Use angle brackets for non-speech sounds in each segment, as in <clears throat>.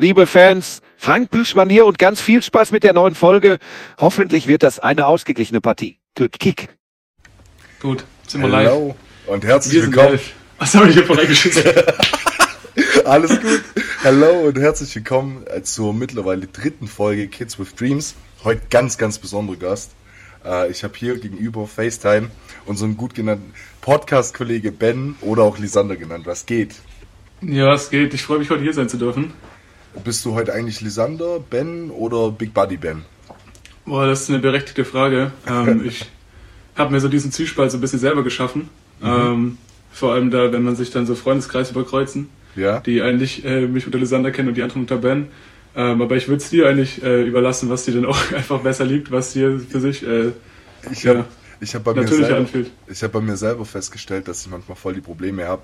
liebe Fans, Frank Büschmann hier und ganz viel Spaß mit der neuen Folge. Hoffentlich wird das eine ausgeglichene Partie. Good Kick. Gut, sind wir live. Hello und herzlich Wir willkommen. live. Was habe ich hier vorbeigeschissen? <laughs> Alles gut. Hello und herzlich willkommen äh, zur mittlerweile dritten Folge Kids with Dreams. Heute ganz, ganz besonderer Gast. Äh, Ich habe hier gegenüber FaceTime unseren gut genannten Podcast-Kollege Ben oder auch Lisander genannt. Was geht? ja, es geht. Ich freue mich, heute hier sein zu dürfen. Bist du heute eigentlich Lisander, Ben oder Big Buddy Ben? Boah, das ist eine berechtigte Frage. Ähm, <laughs> ich habe mir so diesen Zwiespalt so ein bisschen selber geschaffen. Mhm. Ähm, vor allem da, wenn man sich dann so Freundeskreis überkreuzen, Ja? die eigentlich äh, mich unter Lysander kennen und die anderen unter Ben. Ähm, aber ich würde es dir eigentlich äh, überlassen, was dir denn auch <laughs> einfach besser liegt, was dir für sich äh, Ich Ja. habe ich hab bei, mir natürlich selber- anfühlt. ich hab bei mir selber festgestellt, dass ich manchmal voll die Probleme habe.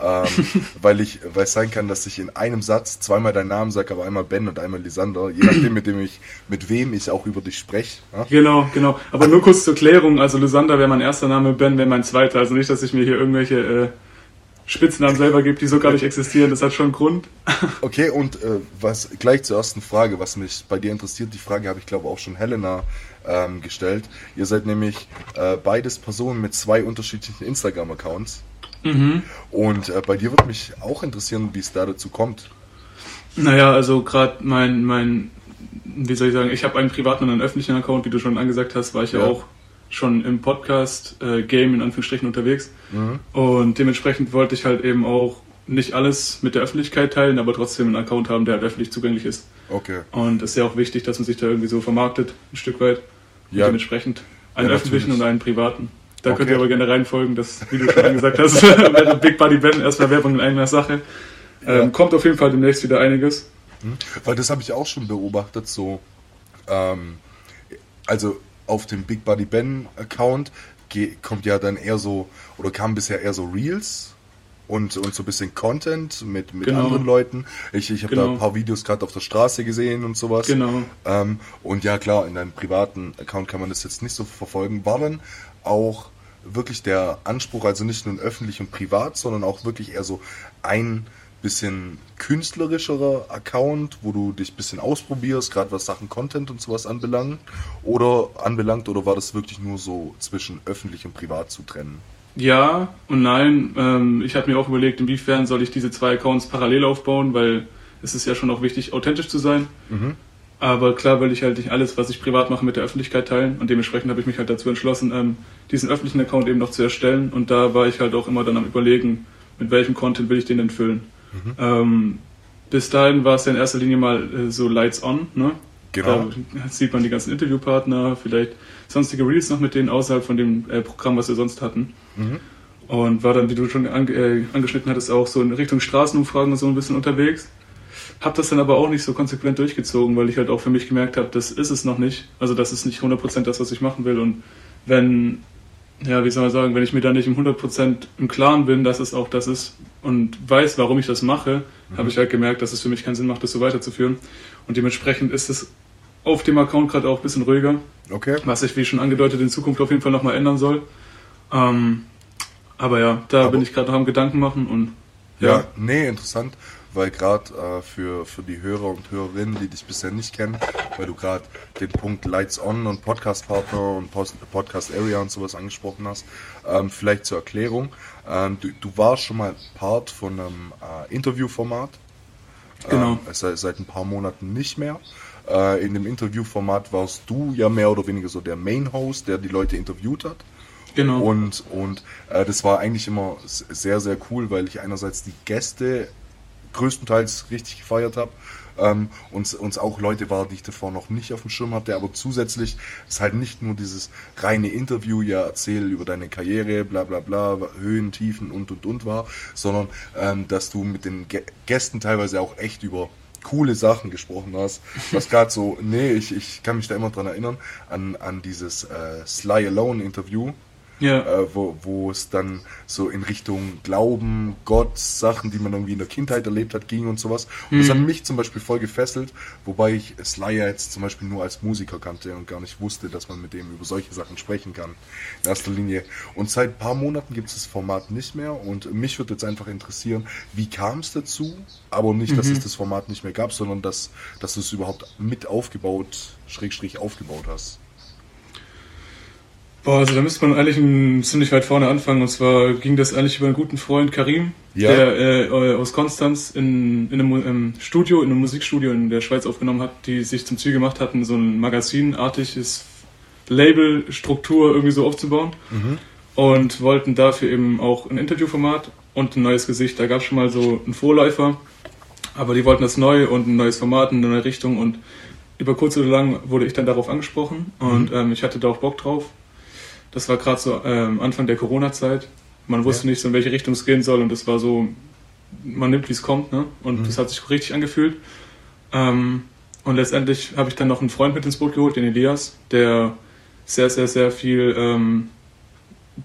Ähm, <laughs> weil ich, weil es sein kann, dass ich in einem Satz zweimal deinen Namen sage, aber einmal Ben und einmal Lisander, je nachdem, mit dem ich, mit wem ich auch über dich spreche. Ja? Genau, genau. Aber nur kurz zur Klärung. Also Lysander wäre mein erster Name, Ben wäre mein zweiter. Also nicht, dass ich mir hier irgendwelche äh, Spitznamen selber gebe, die so gar nicht existieren. Das hat schon einen Grund. <laughs> Okay, und äh, was gleich zur ersten Frage, was mich bei dir interessiert, die Frage habe ich glaube auch schon Helena ähm, gestellt. Ihr seid nämlich äh, beides Personen mit zwei unterschiedlichen Instagram-Accounts. Mhm. Und äh, bei dir würde mich auch interessieren, wie es da dazu kommt. Naja, also gerade mein, mein, wie soll ich sagen, ich habe einen privaten und einen öffentlichen Account, wie du schon angesagt hast, war ich ja, Ja. auch schon im Podcast-Game in Anführungsstrichen unterwegs. Mhm. Und dementsprechend wollte ich halt eben auch nicht alles mit der Öffentlichkeit teilen, aber trotzdem einen Account haben, der halt öffentlich zugänglich ist. Okay. Und es ist ja auch wichtig, dass man sich da irgendwie so vermarktet, ein Stück weit. Und Ja. dementsprechend einen Ja, öffentlichen natürlich. und einen privaten. Da Okay. könnt ihr aber gerne reinfolgen, das, wie du schon angesagt hast, <laughs> Big Buddy Ben erstmal Werbung in eigener Sache. Ähm, Ja. Kommt auf jeden Fall demnächst wieder einiges. Weil das habe ich auch schon beobachtet, so, ähm, also auf dem Big Buddy Ben Account kommt ja dann eher so, oder kam bisher eher so Reels und, und so ein bisschen Content mit, mit Genau. anderen Leuten. Ich, ich habe da Genau. ein paar Videos gerade auf der Straße gesehen und sowas. Genau. Ähm, und ja, klar, in deinem privaten Account kann man das jetzt nicht so verfolgen. War dann auch wirklich der Anspruch, also nicht nur öffentlich und privat, sondern auch wirklich eher so ein bisschen künstlerischerer Account, wo du dich ein bisschen ausprobierst, gerade was Sachen Content und sowas anbelangt, oder anbelangt, oder war das wirklich nur so zwischen öffentlich und privat zu trennen? Ja und nein. Ähm, ich habe mir auch überlegt, inwiefern soll ich diese zwei Accounts parallel aufbauen, weil es ist ja schon auch wichtig, authentisch zu sein. Aber klar will ich halt nicht alles, was ich privat mache, mit der Öffentlichkeit teilen. Und dementsprechend habe ich mich halt dazu entschlossen, ähm, diesen öffentlichen Account eben noch zu erstellen. Und da war ich halt auch immer dann am überlegen, mit welchem Content will ich den denn füllen. Ähm, bis dahin war es ja in erster Linie mal äh, so Lights On, ne? Genau. Da sieht man die ganzen Interviewpartner, vielleicht sonstige Reels noch mit denen außerhalb von dem äh, Programm, was wir sonst hatten. Und war dann, wie du schon ange äh, angeschnitten hattest, auch so in Richtung Straßenumfragen und so ein bisschen unterwegs. Hab das dann aber auch nicht so konsequent durchgezogen, weil ich halt auch für mich gemerkt habe, das ist es noch nicht. Also das ist nicht 100% das, was ich machen will. Und wenn, ja, wie soll man sagen, wenn ich mir da nicht im 100% im Klaren bin, dass es auch das ist und weiß, warum ich das mache, habe ich halt gemerkt, dass es für mich keinen Sinn macht, das so weiterzuführen. Und dementsprechend ist es auf dem Account gerade auch ein bisschen ruhiger, Okay. was sich, wie schon angedeutet, in Zukunft auf jeden Fall nochmal ändern soll. Ähm, aber ja, da Aber- bin ich gerade noch am Gedanken machen und Ja, ja, nee, interessant, weil gerade äh, für, für die Hörer und Hörerinnen, die dich bisher nicht kennen, weil du gerade den Punkt Lights On und Podcast Partner und Post, Podcast Area und sowas angesprochen hast, ähm, vielleicht zur Erklärung. Ähm, du, du warst schon mal Part von einem äh, Interviewformat. Genau. Ähm, seit, seit ein paar Monaten nicht mehr. Äh, in dem Interviewformat warst du ja mehr oder weniger so der Main Host, der die Leute interviewt hat. genau. Und, und äh, das war eigentlich immer sehr, sehr cool, weil ich einerseits die Gäste größtenteils richtig gefeiert habe. Ähm, und uns auch Leute war, die ich davor noch nicht auf dem Schirm hatte, aber zusätzlich ist halt nicht nur dieses reine Interview, ja, erzähl über deine Karriere, bla bla bla, Höhen, Tiefen und und und war, sondern ähm, dass du mit den Gä- Gästen teilweise auch echt über coole Sachen gesprochen hast. Was gerade so, nee, ich, ich kann mich da immer dran erinnern, an, an dieses äh, Sly Alone Interview, Ja. äh, wo, es dann so in Richtung Glauben, Gott, Sachen, die man irgendwie in der Kindheit erlebt hat, ging und sowas. Und das hat mich zum Beispiel voll gefesselt, wobei ich Slayer jetzt zum Beispiel nur als Musiker kannte und gar nicht wusste, dass man mit dem über solche Sachen sprechen kann. In erster Linie. Und seit ein paar Monaten gibt es das Format nicht mehr und mich würde jetzt einfach interessieren, wie kam es dazu? Aber nicht, dass es das Format nicht mehr gab, sondern dass, dass du es überhaupt mit aufgebaut, schrägstrich aufgebaut hast. Boah, also da müsste man eigentlich ein, ziemlich weit vorne anfangen. Und zwar ging das eigentlich über einen guten Freund Karim, Ja. der äh, aus Konstanz in, in einem im Studio, in einem Musikstudio in der Schweiz aufgenommen hat, die sich zum Ziel gemacht hatten, so ein magazinartiges Labelstruktur irgendwie so aufzubauen. Und wollten dafür eben auch ein Interviewformat und ein neues Gesicht. Da gab es schon mal so einen Vorläufer, aber die wollten das neu und ein neues Format, eine neue Richtung und über kurz oder lang wurde ich dann darauf angesprochen und ähm, ich hatte da auch Bock drauf. Das war gerade so ähm, Anfang der Corona-Zeit. Man wusste Ja. nicht so, in welche Richtung es gehen soll und es war so, man nimmt, wie es kommt, ne? Und das hat sich richtig angefühlt. Ähm, und letztendlich habe ich dann noch einen Freund mit ins Boot geholt, den Elias, der sehr, sehr, sehr viel ähm,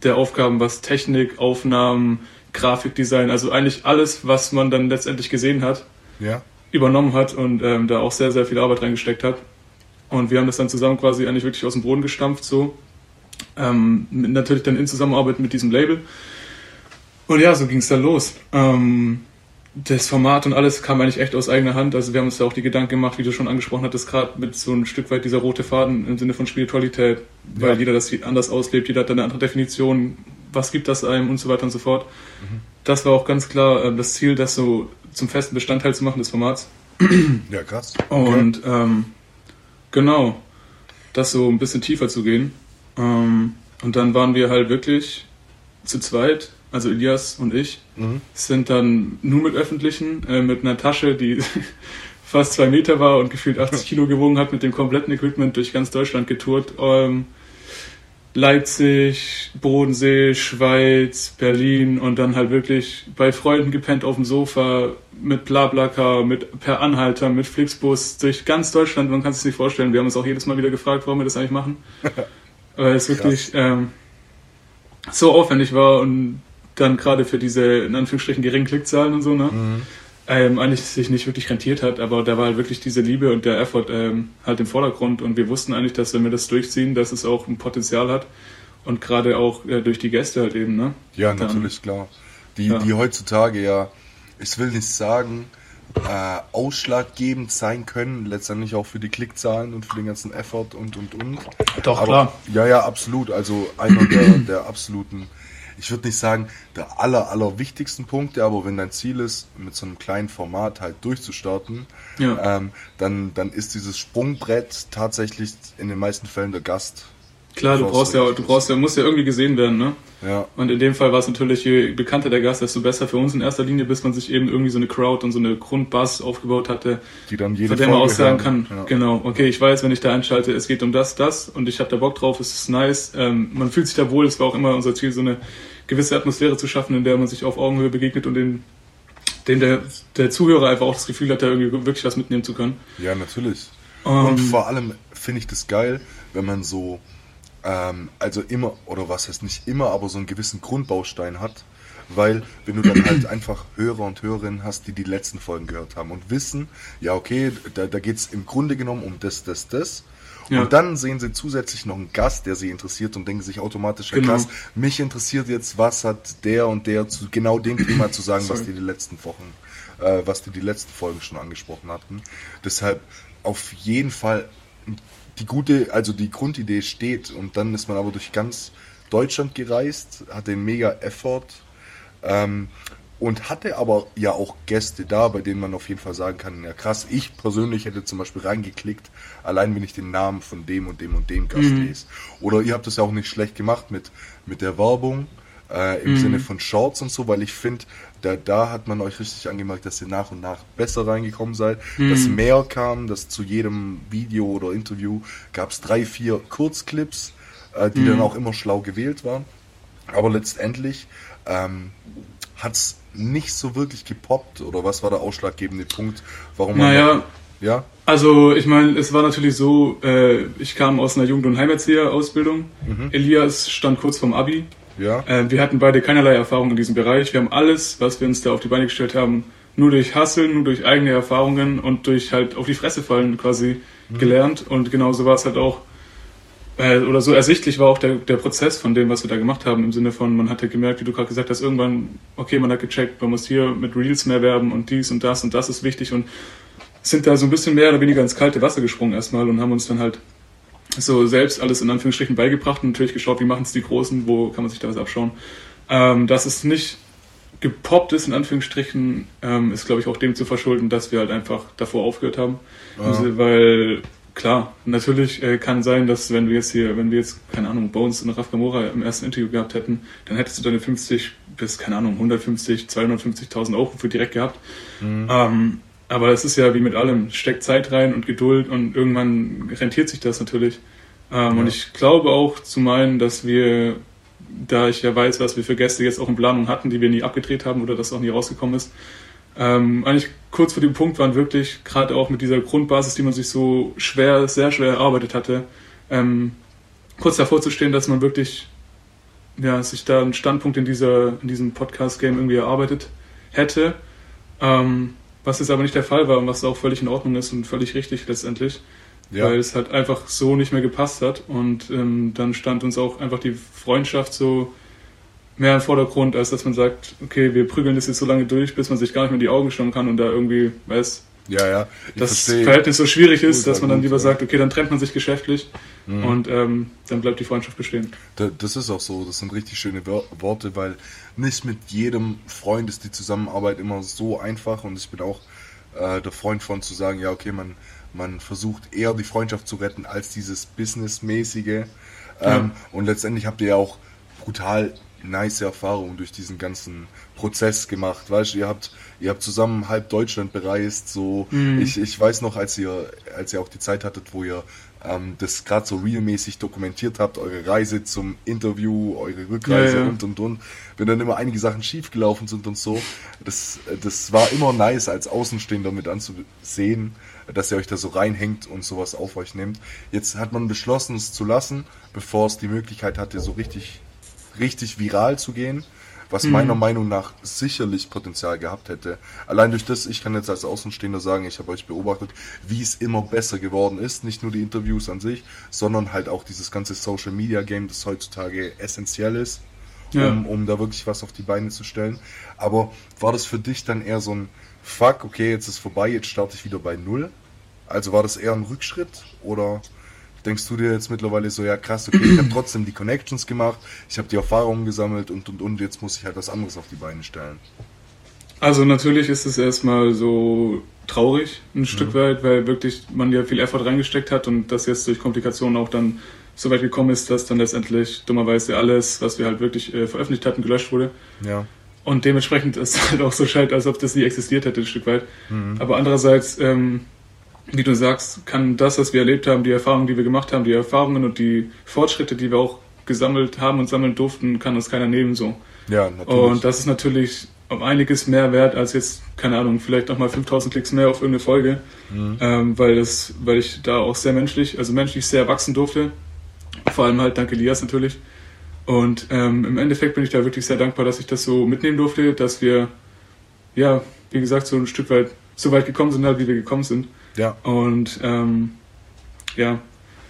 der Aufgaben, was Technik, Aufnahmen, Grafikdesign, also eigentlich alles, was man dann letztendlich gesehen hat, Ja? übernommen hat und ähm, da auch sehr, sehr viel Arbeit reingesteckt hat. Und wir haben das dann zusammen quasi eigentlich wirklich aus dem Boden gestampft, so. Ähm, natürlich dann in Zusammenarbeit mit diesem Label. Und ja, so ging es dann los. Ähm, das Format und alles kam eigentlich echt aus eigener Hand. Also wir haben uns da auch die Gedanken gemacht, wie du schon angesprochen hattest, gerade mit so ein Stück weit dieser rote Faden im Sinne von Spiritualität, weil Ja. jeder das anders auslebt, jeder hat dann eine andere Definition, was gibt das einem und so weiter und so fort. Das war auch ganz klar äh, das Ziel, das so zum festen Bestandteil zu machen des Formats. <clears throat> Ja, krass. Und ähm, genau, das so ein bisschen tiefer zu gehen. Ähm, und dann waren wir halt wirklich zu zweit, also Elias und ich, Mhm. sind dann nur mit Öffentlichen, äh, mit einer Tasche, die <laughs> fast zwei Meter war und gefühlt 80 Kilo gewogen hat, mit dem kompletten Equipment durch ganz Deutschland getourt. Ähm, Leipzig, Bodensee, Schweiz, Berlin und dann halt wirklich bei Freunden gepennt auf dem Sofa mit Blablacar, mit per Anhalter, mit Flixbus durch ganz Deutschland. Man kann es sich nicht vorstellen. Wir haben uns auch jedes Mal wieder gefragt, warum wir das eigentlich machen. <laughs> Weil es wirklich ähm, so aufwendig war und dann gerade für diese in Anführungsstrichen geringen Klickzahlen und so, ne? Ähm, eigentlich sich nicht wirklich rentiert hat, aber da war halt wirklich diese Liebe und der Effort ähm, halt im Vordergrund und wir wussten eigentlich, dass wenn wir das durchziehen, dass es auch ein Potenzial hat und gerade auch äh, durch die Gäste halt eben, ne? Ja, Dann- natürlich, klar. Die, Ja. die heutzutage ja, ich will nicht sagen, äh, ausschlaggebend sein können, letztendlich auch für die Klickzahlen und für den ganzen Effort und und und. Doch, Aber, klar. Ja, ja, absolut. Also einer der, der absoluten, ich würde nicht sagen, der aller, aller wichtigsten Punkte, aber wenn dein Ziel ist, mit so einem kleinen Format halt durchzustarten, Ja. ähm, dann, dann ist dieses Sprungbrett tatsächlich in den meisten Fällen der Gast. Klar, du brauchst ja, du brauchst ja, musst ja irgendwie gesehen werden, ne? Ja, Und in dem Fall war es natürlich, je bekannter der Gast, desto besser für uns in erster Linie, bis man sich eben irgendwie so eine Crowd und so eine Grundbass aufgebaut hatte, die dann jede von der man auch Folge sagen hören. kann, Ja. genau, okay, ich weiß, wenn ich da einschalte, es geht um das, das und ich habe da Bock drauf, es ist nice, ähm, man fühlt sich da wohl, es war auch immer unser Ziel, so eine gewisse Atmosphäre zu schaffen, in der man sich auf Augenhöhe begegnet und den, dem der, der Zuhörer einfach auch das Gefühl hat, da irgendwie wirklich was mitnehmen zu können. Ja, natürlich. Ähm, Und vor allem finde ich das geil, wenn man so, ähm, also immer, oder was heißt nicht immer, aber so einen gewissen Grundbaustein hat. Weil, wenn du dann halt <clears throat> einfach Hörer und Hörerinnen hast, die die letzten Folgen gehört haben und wissen, ja, okay, da, da geht es im Grunde genommen um das, das, das. Ja. Und dann sehen sie zusätzlich noch einen Gast, der sie interessiert und denken sich automatisch, ja Genau. krass, mich interessiert jetzt, was hat der und der zu genau dem Thema zu sagen, was die die letzten Wochen, äh, was die die letzten Folgen schon angesprochen hatten. Deshalb auf jeden Fall die gute, also die Grundidee steht und dann ist man aber durch ganz Deutschland gereist, hatte einen mega Effort ähm, und hatte aber ja auch Gäste da, bei denen man auf jeden Fall sagen kann, ja krass, ich persönlich hätte zum Beispiel reingeklickt, allein wenn ich den Namen von dem und dem und dem Gast lese. Oder ihr habt das ja auch nicht schlecht gemacht mit, mit der Werbung. Äh, Im Sinne von Shorts und so, weil ich finde, da, da hat man euch richtig angemerkt, dass ihr nach und nach besser reingekommen seid, dass mehr kam, dass zu jedem Video oder Interview gab es drei, vier Kurzclips, äh, die dann auch immer schlau gewählt waren. Aber letztendlich ähm, hat es nicht so wirklich gepoppt oder was war der ausschlaggebende Punkt, warum man Naja, Ja? Also, ich meine, es war natürlich so, äh, ich kam aus einer Jugend- und Heimerzieher-Ausbildung. Elias stand kurz vorm Abi. Ja? Äh, wir hatten beide keinerlei Erfahrung in diesem Bereich. Wir haben alles, was wir uns da auf die Beine gestellt haben, nur durch Hasseln, nur durch eigene Erfahrungen und durch halt auf die Fresse fallen quasi gelernt. Und genauso war es halt auch, äh, oder so ersichtlich war auch der, der Prozess von dem, was wir da gemacht haben, im Sinne von, man hat ja gemerkt, wie du gerade gesagt hast, irgendwann, okay, man hat gecheckt, man muss hier mit Reels mehr werben und dies und das und das ist wichtig und sind da so ein bisschen mehr oder weniger ins kalte Wasser gesprungen erstmal und haben uns dann halt so selbst alles in Anführungsstrichen beigebracht und natürlich geschaut, wie machen es die Großen, wo kann man sich da was abschauen. Ähm, dass es nicht gepoppt ist, in Anführungsstrichen, ähm, ist glaube ich auch dem zu verschulden, dass wir halt einfach davor aufgehört haben. Also, weil klar, natürlich äh, kann sein, dass wenn wir jetzt hier, wenn wir jetzt, keine Ahnung, Bones und Raf Gamora im ersten Interview gehabt hätten, dann hättest du deine 50 bis, keine Ahnung, 150, 250.000 Euro für direkt gehabt. Ähm, aber es ist ja wie mit allem, steckt Zeit rein und Geduld und irgendwann rentiert sich das natürlich. Ähm, Und ich glaube auch zu meinen, dass wir, da ich ja weiß, was wir für Gäste jetzt auch in Planung hatten, die wir nie abgedreht haben oder das auch nie rausgekommen ist, ähm, eigentlich kurz vor dem Punkt waren wirklich, gerade auch mit dieser Grundbasis, die man sich so schwer, sehr schwer erarbeitet hatte, ähm, kurz davor zu stehen, dass man wirklich ja, sich da einen Standpunkt in, dieser, in diesem Podcast-Game irgendwie erarbeitet hätte. Ähm, was jetzt aber nicht der Fall war und was auch völlig in Ordnung ist und völlig richtig letztendlich, Ja. weil es halt einfach so nicht mehr gepasst hat. Und ähm, dann stand uns auch einfach die Freundschaft so mehr im Vordergrund, als dass man sagt, okay, wir prügeln das jetzt so lange durch, bis man sich gar nicht mehr in die Augen schauen kann und da irgendwie, weiß, Ja, ja. Das. Verhältnis so schwierig ist, Ultra dass man dann gut, lieber ja. sagt, okay, dann trennt man sich geschäftlich Mhm. und ähm, dann bleibt die Freundschaft bestehen. Da- Das ist auch so, das sind richtig schöne Worte, weil nicht mit jedem Freund ist die Zusammenarbeit immer so einfach und ich bin auch äh, der Freund von zu sagen, ja okay, man, man versucht eher die Freundschaft zu retten als dieses Businessmäßige. Ähm, Und letztendlich habt ihr ja auch brutal nice Erfahrungen durch diesen ganzen Prozess gemacht. Weißt du, ihr habt, ihr habt zusammen halb Deutschland bereist. So, ich, ich weiß noch, als ihr, als ihr auch die Zeit hattet, wo ihr ähm, das gerade so realmäßig dokumentiert habt, eure Reise zum Interview, eure Rückreise Ja, ja. und und und, wenn dann immer einige Sachen schiefgelaufen sind und so, das, das war immer nice als Außenstehender mit anzusehen, dass ihr euch da so reinhängt und sowas auf euch nehmt. Jetzt hat man beschlossen, es zu lassen, bevor es die Möglichkeit hatte, so richtig, richtig viral zu gehen. Was meiner Meinung nach sicherlich Potenzial gehabt hätte. Allein durch das, ich kann jetzt als Außenstehender sagen, ich habe euch beobachtet, wie es immer besser geworden ist. Nicht nur die Interviews an sich, sondern halt auch dieses ganze Social Media Game, das heutzutage essentiell ist Ja. um, um da wirklich was auf die Beine zu stellen. Aber war das für dich dann eher so ein Fuck, okay, jetzt ist vorbei, jetzt starte ich wieder bei Null? Also war das eher ein Rückschritt oder denkst du dir jetzt mittlerweile so, ja krass, okay, ich habe <clears throat> trotzdem die Connections gemacht, ich habe die Erfahrungen gesammelt und und und jetzt muss ich halt was anderes auf die Beine stellen. Also natürlich ist es erstmal so traurig, ein Stück weit, weil wirklich man ja viel Effort reingesteckt hat und das jetzt durch Komplikationen auch dann so weit gekommen ist, dass dann letztendlich dummerweise alles, was wir halt wirklich äh, veröffentlicht hatten, gelöscht wurde. Ja. Und dementsprechend ist <laughs> es halt auch so scheint, als ob das nie existiert hätte, ein Stück weit. Aber andererseits, ähm, wie du sagst, kann das, was wir erlebt haben, die Erfahrungen, die wir gemacht haben, die Erfahrungen und die Fortschritte, die wir auch gesammelt haben und sammeln durften, kann uns keiner nehmen so. Ja, natürlich. Und das ist natürlich um einiges mehr wert als jetzt, keine Ahnung, vielleicht nochmal 5000 Klicks mehr auf irgendeine Folge, ähm, weil, das, weil ich da auch sehr menschlich, also menschlich sehr wachsen durfte. Vor allem halt dank Elias natürlich. Und ähm, im Endeffekt bin ich da wirklich sehr dankbar, dass ich das so mitnehmen durfte, dass wir, ja, wie gesagt, so ein Stück weit so weit gekommen sind, halt, wie wir gekommen sind. Ja, Und ähm, ja,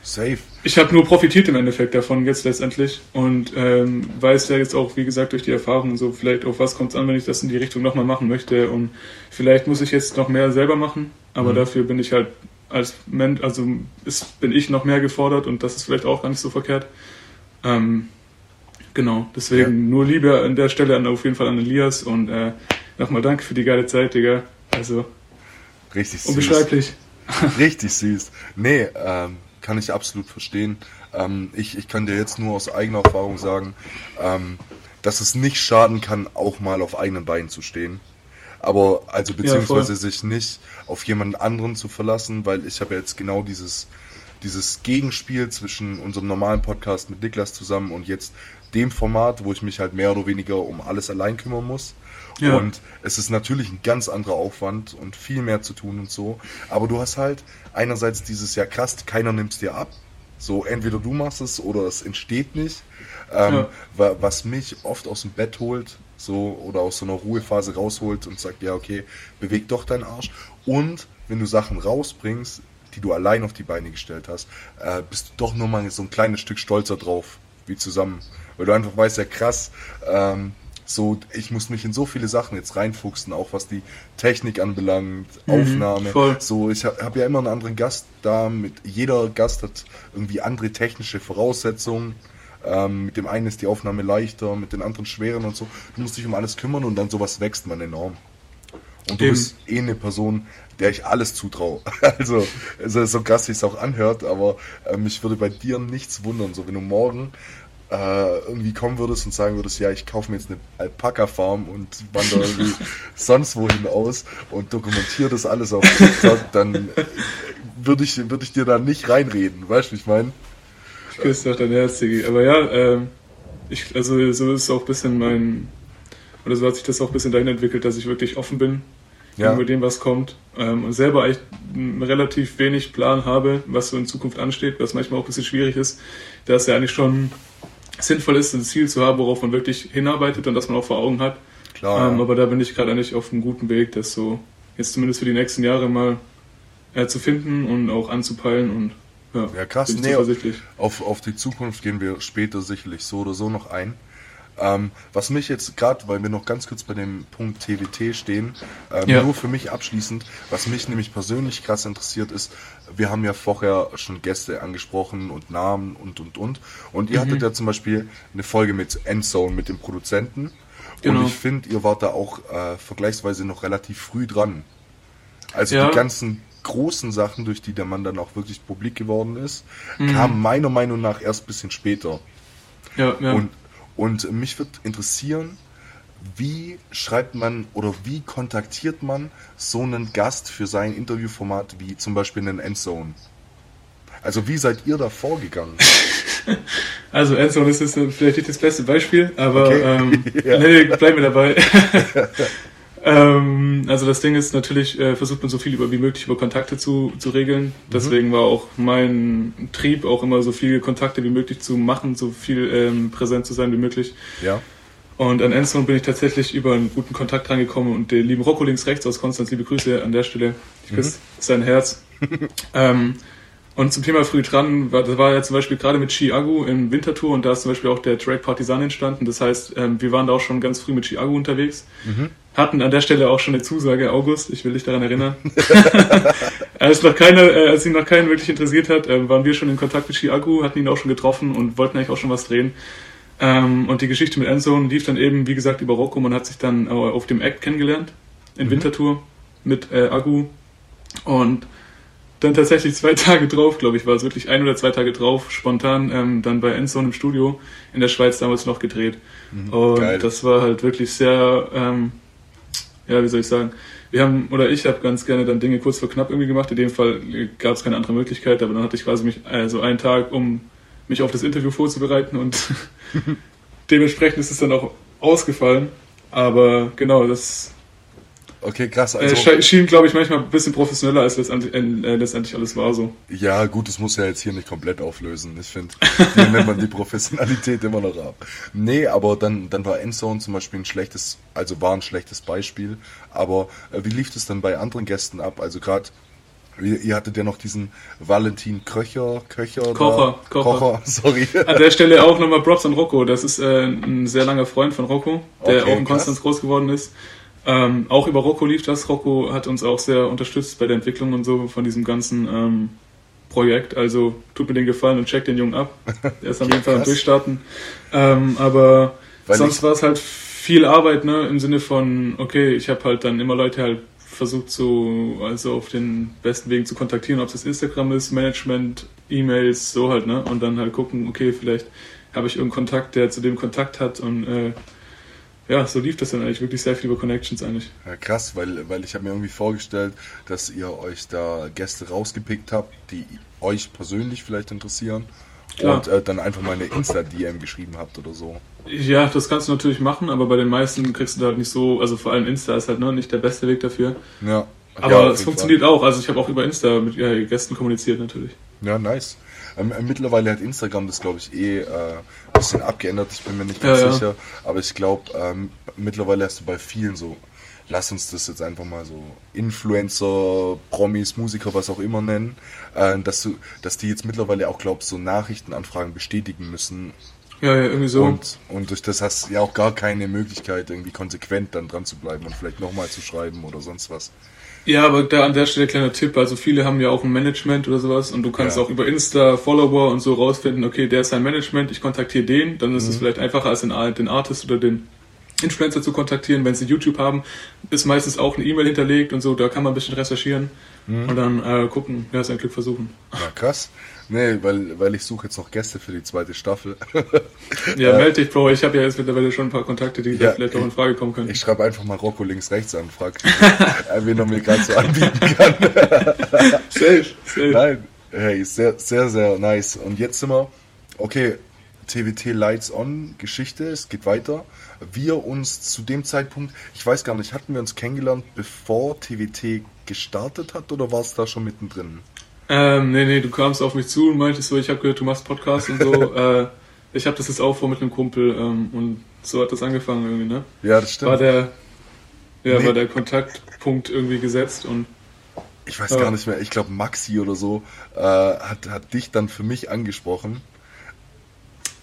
safe. ich habe nur profitiert im Endeffekt davon jetzt letztendlich und ähm, weiß ja jetzt auch, wie gesagt, durch die Erfahrung und so, vielleicht auf was kommt es an, wenn ich das in die Richtung nochmal machen möchte und vielleicht muss ich jetzt noch mehr selber machen, aber dafür bin ich halt als Mensch, also ist, bin ich noch mehr gefordert und das ist vielleicht auch gar nicht so verkehrt. Ähm, genau, deswegen Ja. nur Liebe an der Stelle an, auf jeden Fall an Elias und äh, nochmal danke für die geile Zeit, Digga. Also Richtig süß. unbeschreiblich. <laughs> <laughs> Richtig süß. Nee, ähm, kann ich absolut verstehen. Ähm, ich, ich kann dir jetzt nur aus eigener Erfahrung sagen, ähm, dass es nicht schaden kann, auch mal auf eigenen Beinen zu stehen. Aber also beziehungsweise sich nicht auf jemanden anderen zu verlassen, weil ich habe ja jetzt genau dieses, dieses Gegenspiel zwischen unserem normalen Podcast mit Niklas zusammen und jetzt dem Format, wo ich mich halt mehr oder weniger um alles allein kümmern muss. Ja. Und es ist natürlich ein ganz anderer Aufwand und viel mehr zu tun und so. Aber du hast halt einerseits dieses ja krass, keiner nimmt es dir ab. So, entweder du machst es oder es entsteht nicht. Ähm, ja. Was mich oft aus dem Bett holt, so oder aus so einer Ruhephase rausholt und sagt, ja, okay, beweg doch deinen Arsch. Und wenn du Sachen rausbringst, die du allein auf die Beine gestellt hast, äh, bist du doch nur mal so ein kleines Stück stolzer drauf, wie zusammen. Weil du einfach weißt, ja krass, ähm, so, ich muss mich in so viele Sachen jetzt reinfuchsen, auch was die Technik anbelangt, mhm, Aufnahme. Voll. So, ich habe hab ja immer einen anderen Gast da. Mit jeder Gast hat irgendwie andere technische Voraussetzungen. Ähm, mit dem einen ist die Aufnahme leichter, mit den anderen schwerer und so. Du musst dich um alles kümmern und dann sowas wächst man enorm. Und du Eben. bist eh eine Person, der ich alles zutraue. <laughs> Also, also so krass wie es auch anhört, aber äh, mich würde bei dir nichts wundern. So, wenn du morgen äh, irgendwie kommen würdest und sagen würdest, ja, ich kaufe mir jetzt eine Alpaka-Farm und wandere irgendwie <laughs> sonst wohin aus und dokumentiere das alles auf TikTok, dann würde ich, würd ich dir da nicht reinreden, weißt du, wie ich meine? Ich küsse doch dein Herz, Digi. Aber ja, ähm, ich, also so ist auch ein bisschen mein, oder so hat sich das auch ein bisschen dahin entwickelt, dass ich wirklich offen bin ja. gegenüber dem, was kommt. Ähm, und selber eigentlich relativ wenig Plan habe, was so in Zukunft ansteht, was manchmal auch ein bisschen schwierig ist. Da ist ja eigentlich schon sinnvoll ist, ein Ziel zu haben, worauf man wirklich hinarbeitet und das man auch vor Augen hat. Klar. Ähm, ja. Aber da bin ich gerade eigentlich auf einem guten Weg, das so jetzt zumindest für die nächsten Jahre mal äh, zu finden und auch anzupeilen und ja, ja krass. Nee, auf, auf die Zukunft gehen wir später sicherlich so oder so noch ein. Ähm, was mich jetzt gerade, weil wir noch ganz kurz bei dem Punkt TWT stehen, ähm, ja. nur für mich abschließend, was mich nämlich persönlich krass interessiert ist, wir haben ja vorher schon Gäste angesprochen und Namen und und und. Und ihr mhm. hattet ja zum Beispiel eine Folge mit Endzone, mit dem Produzenten. Genau. Und ich finde, ihr wart da auch äh, vergleichsweise noch relativ früh dran. Also ja. die ganzen großen Sachen, durch die der Mann dann auch wirklich publik geworden ist, mhm. kamen meiner Meinung nach erst ein bisschen später. Ja, ja. Und und mich würde interessieren, wie schreibt man oder wie kontaktiert man so einen Gast für sein Interviewformat wie zum Beispiel einen Endzone? Also wie seid ihr da vorgegangen? <laughs> Also Endzone ist vielleicht nicht das beste Beispiel, aber okay. ähm, <laughs> ja. nee, bleib mir dabei. <laughs> Ähm, also das Ding ist natürlich, äh, versucht man so viel über wie möglich über Kontakte zu, zu regeln. Mhm. Deswegen war auch mein Trieb auch immer so viele Kontakte wie möglich zu machen, so viel ähm, präsent zu sein wie möglich. Ja. Und an Endzone bin ich tatsächlich über einen guten Kontakt reingekommen und den lieben Rocco links rechts aus Konstanz, liebe Grüße an der Stelle. Ich küsse mhm. sein Herz. <laughs> ähm, und zum Thema früh dran, war, das war ja zum Beispiel gerade mit Chiagu im Wintertour und da ist zum Beispiel auch der Track Partisan entstanden. Das heißt, ähm, wir waren da auch schon ganz früh mit Chiagu unterwegs. Mhm. Hatten an der Stelle auch schon eine Zusage, August, ich will dich daran erinnern. <laughs> als, noch keine, äh, als ihn noch keinen wirklich interessiert hat, äh, waren wir schon in Kontakt mit Chiagu, hatten ihn auch schon getroffen und wollten eigentlich auch schon was drehen. Ähm, und die Geschichte mit Endzone lief dann eben, wie gesagt, über Rocco. Man hat sich dann äh, auf dem Act kennengelernt, in mhm. Wintertour mit äh, Agu. Und dann tatsächlich zwei Tage drauf, glaube ich, war es wirklich ein oder zwei Tage drauf, spontan ähm, dann bei Endzone im Studio in der Schweiz damals noch gedreht. Mhm, und geil. das war halt wirklich sehr, ähm, ja, wie soll ich sagen, wir haben, oder ich habe ganz gerne dann Dinge kurz vor knapp irgendwie gemacht. In dem Fall gab es keine andere Möglichkeit, aber dann hatte ich quasi mich, also einen Tag, um mich auf das Interview vorzubereiten und <laughs> dementsprechend ist es dann auch ausgefallen. Aber genau, das Okay, krass. Also, äh, schien, glaube ich, manchmal ein bisschen professioneller, als letztendlich, äh, letztendlich alles war so. Ja, gut, das muss ja jetzt hier nicht komplett auflösen. Ich finde, hier nennt man die Professionalität immer noch ab. Nee, aber dann, dann war Endzone zum Beispiel ein schlechtes, also war ein schlechtes Beispiel. Aber äh, wie lief das dann bei anderen Gästen ab? Also gerade Ihr hattet ja noch diesen Valentin Köcher, Köcher, Kocher, Kocher, Kocher, <laughs> sorry. An der Stelle auch nochmal Props an Rocco. Das ist äh, ein sehr langer Freund von Rocco, der okay, auch in Konstanz groß geworden ist. Ähm, auch über Rocco lief das. Rocco hat uns auch sehr unterstützt bei der Entwicklung und so von diesem ganzen ähm, Projekt. Also tut mir den Gefallen und checkt den Jungen ab. <laughs> Der ist auf jeden Fall am Durchstarten. Ähm, aber Weil sonst war es halt viel Arbeit, ne? Im Sinne von, okay, ich habe halt dann immer Leute halt versucht so also auf den besten Wegen zu kontaktieren, ob es das Instagram ist, Management, E-Mails, so halt, ne? Und dann halt gucken, okay, vielleicht habe ich irgendeinen Kontakt, der zu dem Kontakt hat und äh, ja, so lief das dann eigentlich wirklich sehr viel über Connections eigentlich. Ja, krass, weil, weil ich habe mir irgendwie vorgestellt, dass ihr euch da Gäste rausgepickt habt, die euch persönlich vielleicht interessieren. Klar. und äh, dann einfach mal eine Insta-DM geschrieben habt oder so. Ja, das kannst du natürlich machen, aber bei den meisten kriegst du da halt nicht so, also vor allem Insta ist halt ne, nicht der beste Weg dafür. Ja. Aber ja, es funktioniert auch. Also ich habe auch über Insta mit ja, Gästen kommuniziert natürlich. Fall. Ja, nice. Ähm, äh, mittlerweile hat Instagram das, glaube ich, eh äh, ein bisschen abgeändert. Ich bin mir nicht ganz Ja, ja. sicher. Aber ich glaube, ähm, mittlerweile hast du bei vielen so, lass uns das jetzt einfach mal so Influencer, Promis, Musiker, was auch immer nennen, äh, dass du, dass die jetzt mittlerweile auch, glaubst so Nachrichtenanfragen bestätigen müssen. Ja, ja, irgendwie so. Und, und durch das hast du ja auch gar keine Möglichkeit, irgendwie konsequent dann dran zu bleiben und vielleicht nochmal zu schreiben oder sonst was. Ja, aber da an der Stelle kleiner Tipp, also viele haben ja auch ein Management oder sowas und du kannst Ja. auch über Insta Follower und so rausfinden, okay, der ist sein Management, ich kontaktiere den, dann ist Mhm. es vielleicht einfacher als den, den Artist oder den Influencer zu kontaktieren. Wenn sie YouTube haben, ist meistens auch eine E-Mail hinterlegt und so, da kann man ein bisschen recherchieren Mhm. und dann äh, gucken, ja, sein Glück versuchen. Ja, krass. Nee, weil, weil ich suche jetzt noch Gäste für die zweite Staffel. <laughs> Ja, melde dich, Bro, ich habe ja jetzt mittlerweile schon ein paar Kontakte, die Ja, vielleicht auch in Frage kommen können. Ich schreibe einfach mal Rocco links rechts an, frag, äh, wen er mir gerade so anbieten kann. <laughs> Safe, safe. Nein, hey, sehr, sehr, sehr nice. Und jetzt sind wir, okay, TWT Lights On Geschichte, es geht weiter. Wir uns zu dem Zeitpunkt, ich weiß gar nicht, hatten wir uns kennengelernt, bevor TWT gestartet hat oder war es da schon mittendrin? Ähm, nee, nee, du kamst auf mich zu und meintest so, ich habe gehört, du machst Podcast und so. <laughs> äh, ich habe das jetzt auch vor mit einem Kumpel ähm, und so hat das angefangen irgendwie, ne? Ja, das stimmt. War der, ja, Nee. war der Kontaktpunkt irgendwie gesetzt und Ich weiß Ja. gar nicht mehr, ich glaube Maxi oder so äh, hat, hat dich dann für mich angesprochen.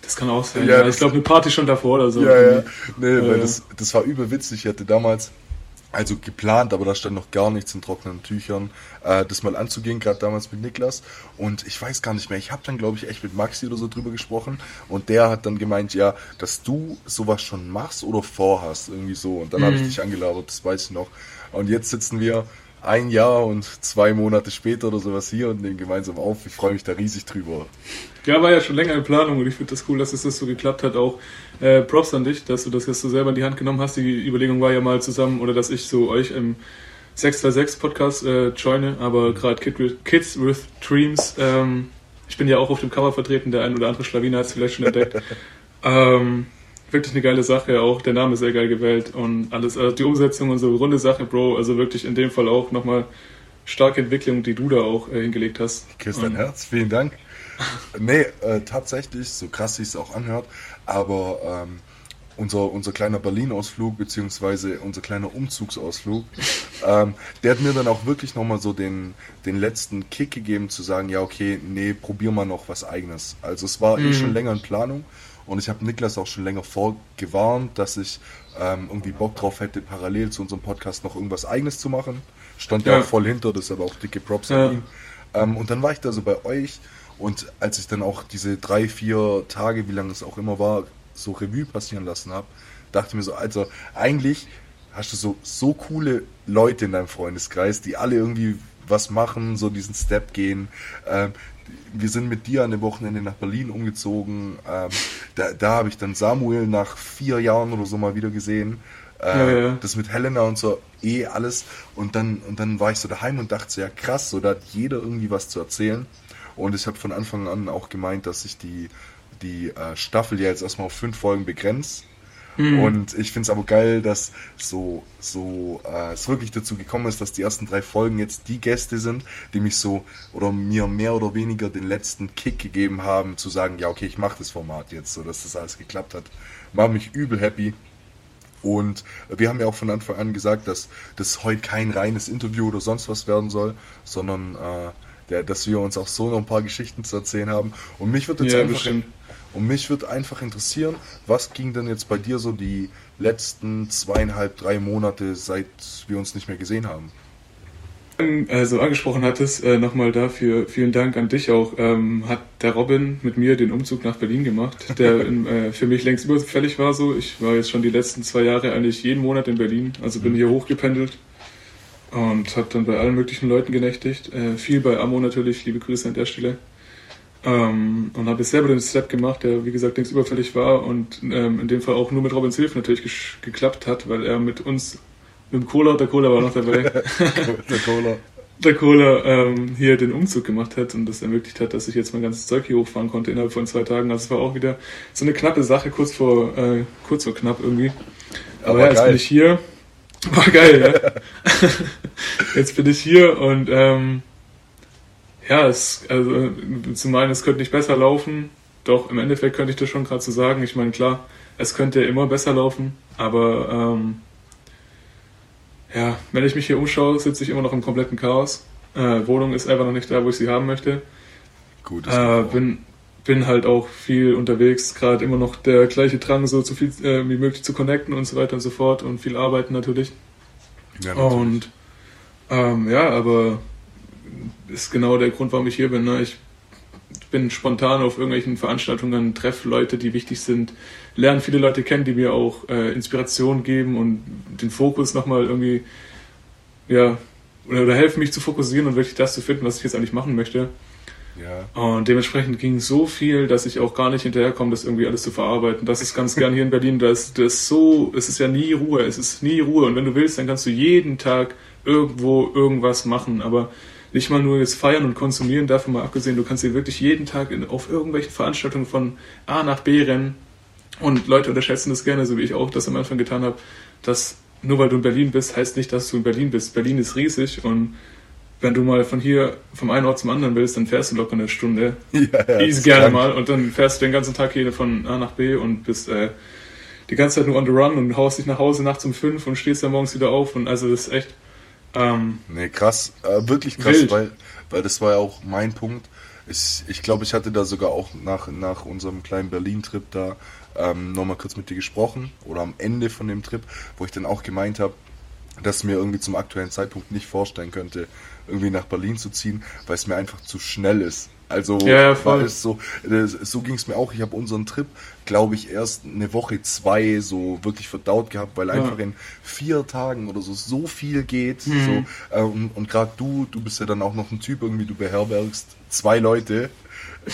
das kann auch sein. Ja, Ja, das- ich glaube, eine Party schon davor oder so. Ja, ja. Nee, Ja, weil das, das war übel witzig. Ich hatte damals, also geplant, aber da stand noch gar nichts in trockenen Tüchern, äh, das mal anzugehen, gerade damals mit Niklas. Und ich weiß gar nicht mehr, ich habe dann, glaube ich, echt mit Maxi oder so drüber gesprochen. Und der hat dann gemeint, ja, dass du sowas schon machst oder vorhast, irgendwie so. Und dann habe ich Mhm. dich angelabert, das weiß ich noch. Und jetzt sitzen wir ein Jahr und zwei Monate später oder sowas hier und nehmen gemeinsam auf. Ich freue mich da riesig drüber. Ja, war ja schon länger in Planung und ich finde das cool, dass es das so geklappt hat. Auch äh, Props an dich, dass du das jetzt so selber in die Hand genommen hast. Die Überlegung war ja mal zusammen oder dass ich so euch im 626 Podcast äh, joine, aber gerade Kids with Dreams, ähm, ich bin ja auch auf dem Cover vertreten, der ein oder andere Schlawiner hat es vielleicht schon entdeckt. <laughs> ähm, wirklich eine geile Sache, auch der Name ist sehr geil gewählt und alles, also die Umsetzung und so, runde Sache, Bro, also wirklich in dem Fall auch nochmal starke Entwicklung, die du da auch äh, hingelegt hast. Küss dein Herz, vielen Dank. Nee, äh, tatsächlich, so krass sich es auch anhört, aber ähm, unser, unser kleiner Berlin-Ausflug, beziehungsweise unser kleiner Umzugsausflug, <laughs> ähm, der hat mir dann auch wirklich nochmal so den, den letzten Kick gegeben, zu sagen, ja, okay, nee, probier mal noch was Eigenes. Also es war eh Mhm. schon länger in Planung und ich habe Niklas auch schon länger vorgewarnt, dass ich ähm, irgendwie Bock drauf hätte, parallel zu unserem Podcast noch irgendwas Eigenes zu machen. Stand ja, Ja. auch voll hinter, das ist aber auch dicke Props Ja. an ihn. Ähm, und dann war ich da so bei euch und als ich dann auch diese drei, vier Tage, wie lange es auch immer war, so Revue passieren lassen habe, dachte ich mir so, Alter, eigentlich hast du so, so coole Leute in deinem Freundeskreis, die alle irgendwie was machen, so diesen Step gehen. Ähm, wir sind mit dir an dem Wochenende nach Berlin umgezogen. Ähm, da da habe ich dann Samuel nach vier Jahren oder so mal wieder gesehen. Äh, Ja, ja. Das mit Helena und so, eh alles. Und dann, und dann war ich so daheim und dachte so, ja krass, so da hat jeder irgendwie was zu erzählen. Und ich habe von Anfang an auch gemeint, dass ich die, die äh, Staffel ja jetzt erstmal auf fünf Folgen begrenzt. Mhm. Und ich finde es aber geil, dass so, so äh, es wirklich dazu gekommen ist, dass die ersten drei Folgen jetzt die Gäste sind, die mich so oder mir mehr oder weniger den letzten Kick gegeben haben, zu sagen, ja okay, ich mache das Format jetzt, so dass das alles geklappt hat. War mich übel happy. Und wir haben ja auch von Anfang an gesagt, dass das heute kein reines Interview oder sonst was werden soll, sondern äh, der, dass wir uns auch so noch ein paar Geschichten zu erzählen haben. Und mich wird jetzt Ja, einfach bestimmt. und mich würde einfach interessieren, was ging denn jetzt bei dir so die letzten zweieinhalb, drei Monate, seit wir uns nicht mehr gesehen haben? Also angesprochen hattest, äh, nochmal dafür vielen Dank an dich auch. Ähm, hat der Robin mit mir den Umzug nach Berlin gemacht, der <laughs> in, äh, für mich längst überfällig war so. Ich war jetzt schon die letzten zwei Jahre eigentlich jeden Monat in Berlin, also bin hier hochgependelt und habe dann bei allen möglichen Leuten genächtigt. Äh, viel bei Amo natürlich, liebe Grüße an der Stelle. Ähm, und habe jetzt selber den Step gemacht, der wie gesagt längst überfällig war und ähm, in dem Fall auch nur mit Robins Hilfe natürlich geklappt hat, weil er mit uns, mit dem Cola, der Cola war noch dabei, <laughs> Der Cola. der Kohler ähm, hier den Umzug gemacht hat und das ermöglicht hat, dass ich jetzt mein ganzes Zeug hier hochfahren konnte innerhalb von zwei Tagen. Also es war auch wieder so eine knappe Sache, kurz vor, äh, kurz vor knapp irgendwie. Aber, Aber ja, jetzt geil. bin ich hier. War geil, ja. <laughs> jetzt bin ich hier und ähm, ja, es, also zu meinen, es könnte nicht besser laufen. Doch, im Endeffekt könnte ich das schon gerade so sagen. Ich meine, klar, es könnte immer besser laufen, aber ähm, ja, wenn ich mich hier umschaue, sitze ich immer noch im kompletten Chaos. Äh, Wohnung ist einfach noch nicht da, wo ich sie haben möchte. Gut. Äh, bin, bin halt auch viel unterwegs, gerade immer noch der gleiche Drang, so zu viel äh, wie möglich zu connecten und so weiter und so fort und viel arbeiten natürlich. Ja, natürlich. Und ähm, ja, aber ist genau der Grund, warum ich hier bin. Ne? Ich bin spontan auf irgendwelchen Veranstaltungen, treffe Leute, die wichtig sind, lerne viele Leute kennen, die mir auch äh, Inspiration geben und den Fokus nochmal irgendwie, ja, oder, oder helfen mich zu fokussieren und wirklich das zu finden, was ich jetzt eigentlich machen möchte. Ja. Und dementsprechend ging so viel, dass ich auch gar nicht hinterherkomme, das irgendwie alles zu verarbeiten. Das ist ganz gern hier in Berlin, da ist das so, es ist ja nie Ruhe, es ist nie Ruhe. Und wenn du willst, dann kannst du jeden Tag irgendwo irgendwas machen. Aber nicht mal nur jetzt feiern und konsumieren, davon mal abgesehen, du kannst hier wirklich jeden Tag in, auf irgendwelchen Veranstaltungen von A nach B rennen. Und Leute unterschätzen das gerne, so wie ich auch das am Anfang getan habe, dass nur weil du in Berlin bist, heißt nicht, dass du in Berlin bist. Berlin ist riesig und wenn du mal von hier, vom einen Ort zum anderen willst, dann fährst du locker eine Stunde. <laughs> Ja, ja, Easy gerne mal. Und dann fährst du den ganzen Tag hier von A nach B und bist äh, die ganze Zeit nur on the run und haust dich nach Hause nachts um fünf und stehst dann morgens wieder auf. Und also das ist echt ähm, nee, krass, äh, wirklich krass, weil, weil das war ja auch mein Punkt. Ich, ich glaube, ich hatte da sogar auch nach, nach unserem kleinen Berlin-Trip da ähm, nochmal kurz mit dir gesprochen oder am Ende von dem Trip, wo ich dann auch gemeint habe, dass ich mir irgendwie zum aktuellen Zeitpunkt nicht vorstellen könnte, irgendwie nach Berlin zu ziehen, weil es mir einfach zu schnell ist. Also ja, war es so, so ging es mir auch. Ich habe unseren Trip, glaube ich, erst eine Woche, zwei so wirklich verdaut gehabt, weil ja. einfach in vier Tagen oder so so viel geht. Mhm. So, äh, und, und gerade du, du bist ja dann auch noch ein Typ, irgendwie, du beherbergst zwei Leute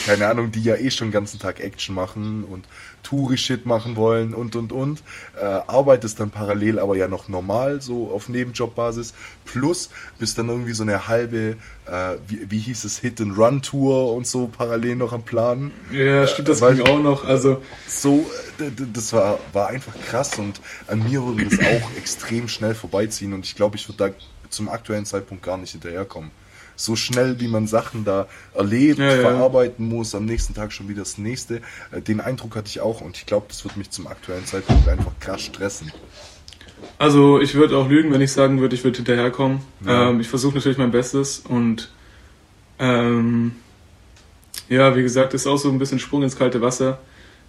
keine Ahnung, die ja eh schon den ganzen Tag Action machen und Touri-Shit machen wollen und und und. Äh, arbeitest dann parallel aber ja noch normal, so auf Nebenjobbasis. Plus bist dann irgendwie so eine halbe, äh, wie, wie hieß es, Hit-and-Run-Tour und so parallel noch am Planen. Ja, stimmt, das äh, ging auch noch. Also so, das war, war einfach krass und an mir würde das auch extrem schnell vorbeiziehen und ich glaube, ich würde da zum aktuellen Zeitpunkt gar nicht hinterherkommen so schnell, wie man Sachen da erlebt, ja, ja. verarbeiten muss, am nächsten Tag schon wieder das nächste. Äh, den Eindruck hatte ich auch und ich glaube, das wird mich zum aktuellen Zeitpunkt einfach krass stressen. Also ich würde auch lügen, wenn ich sagen würde, ich würde hinterherkommen. Ja. Ähm, ich versuche natürlich mein Bestes und ähm, ja, wie gesagt, ist auch so ein bisschen Sprung ins kalte Wasser.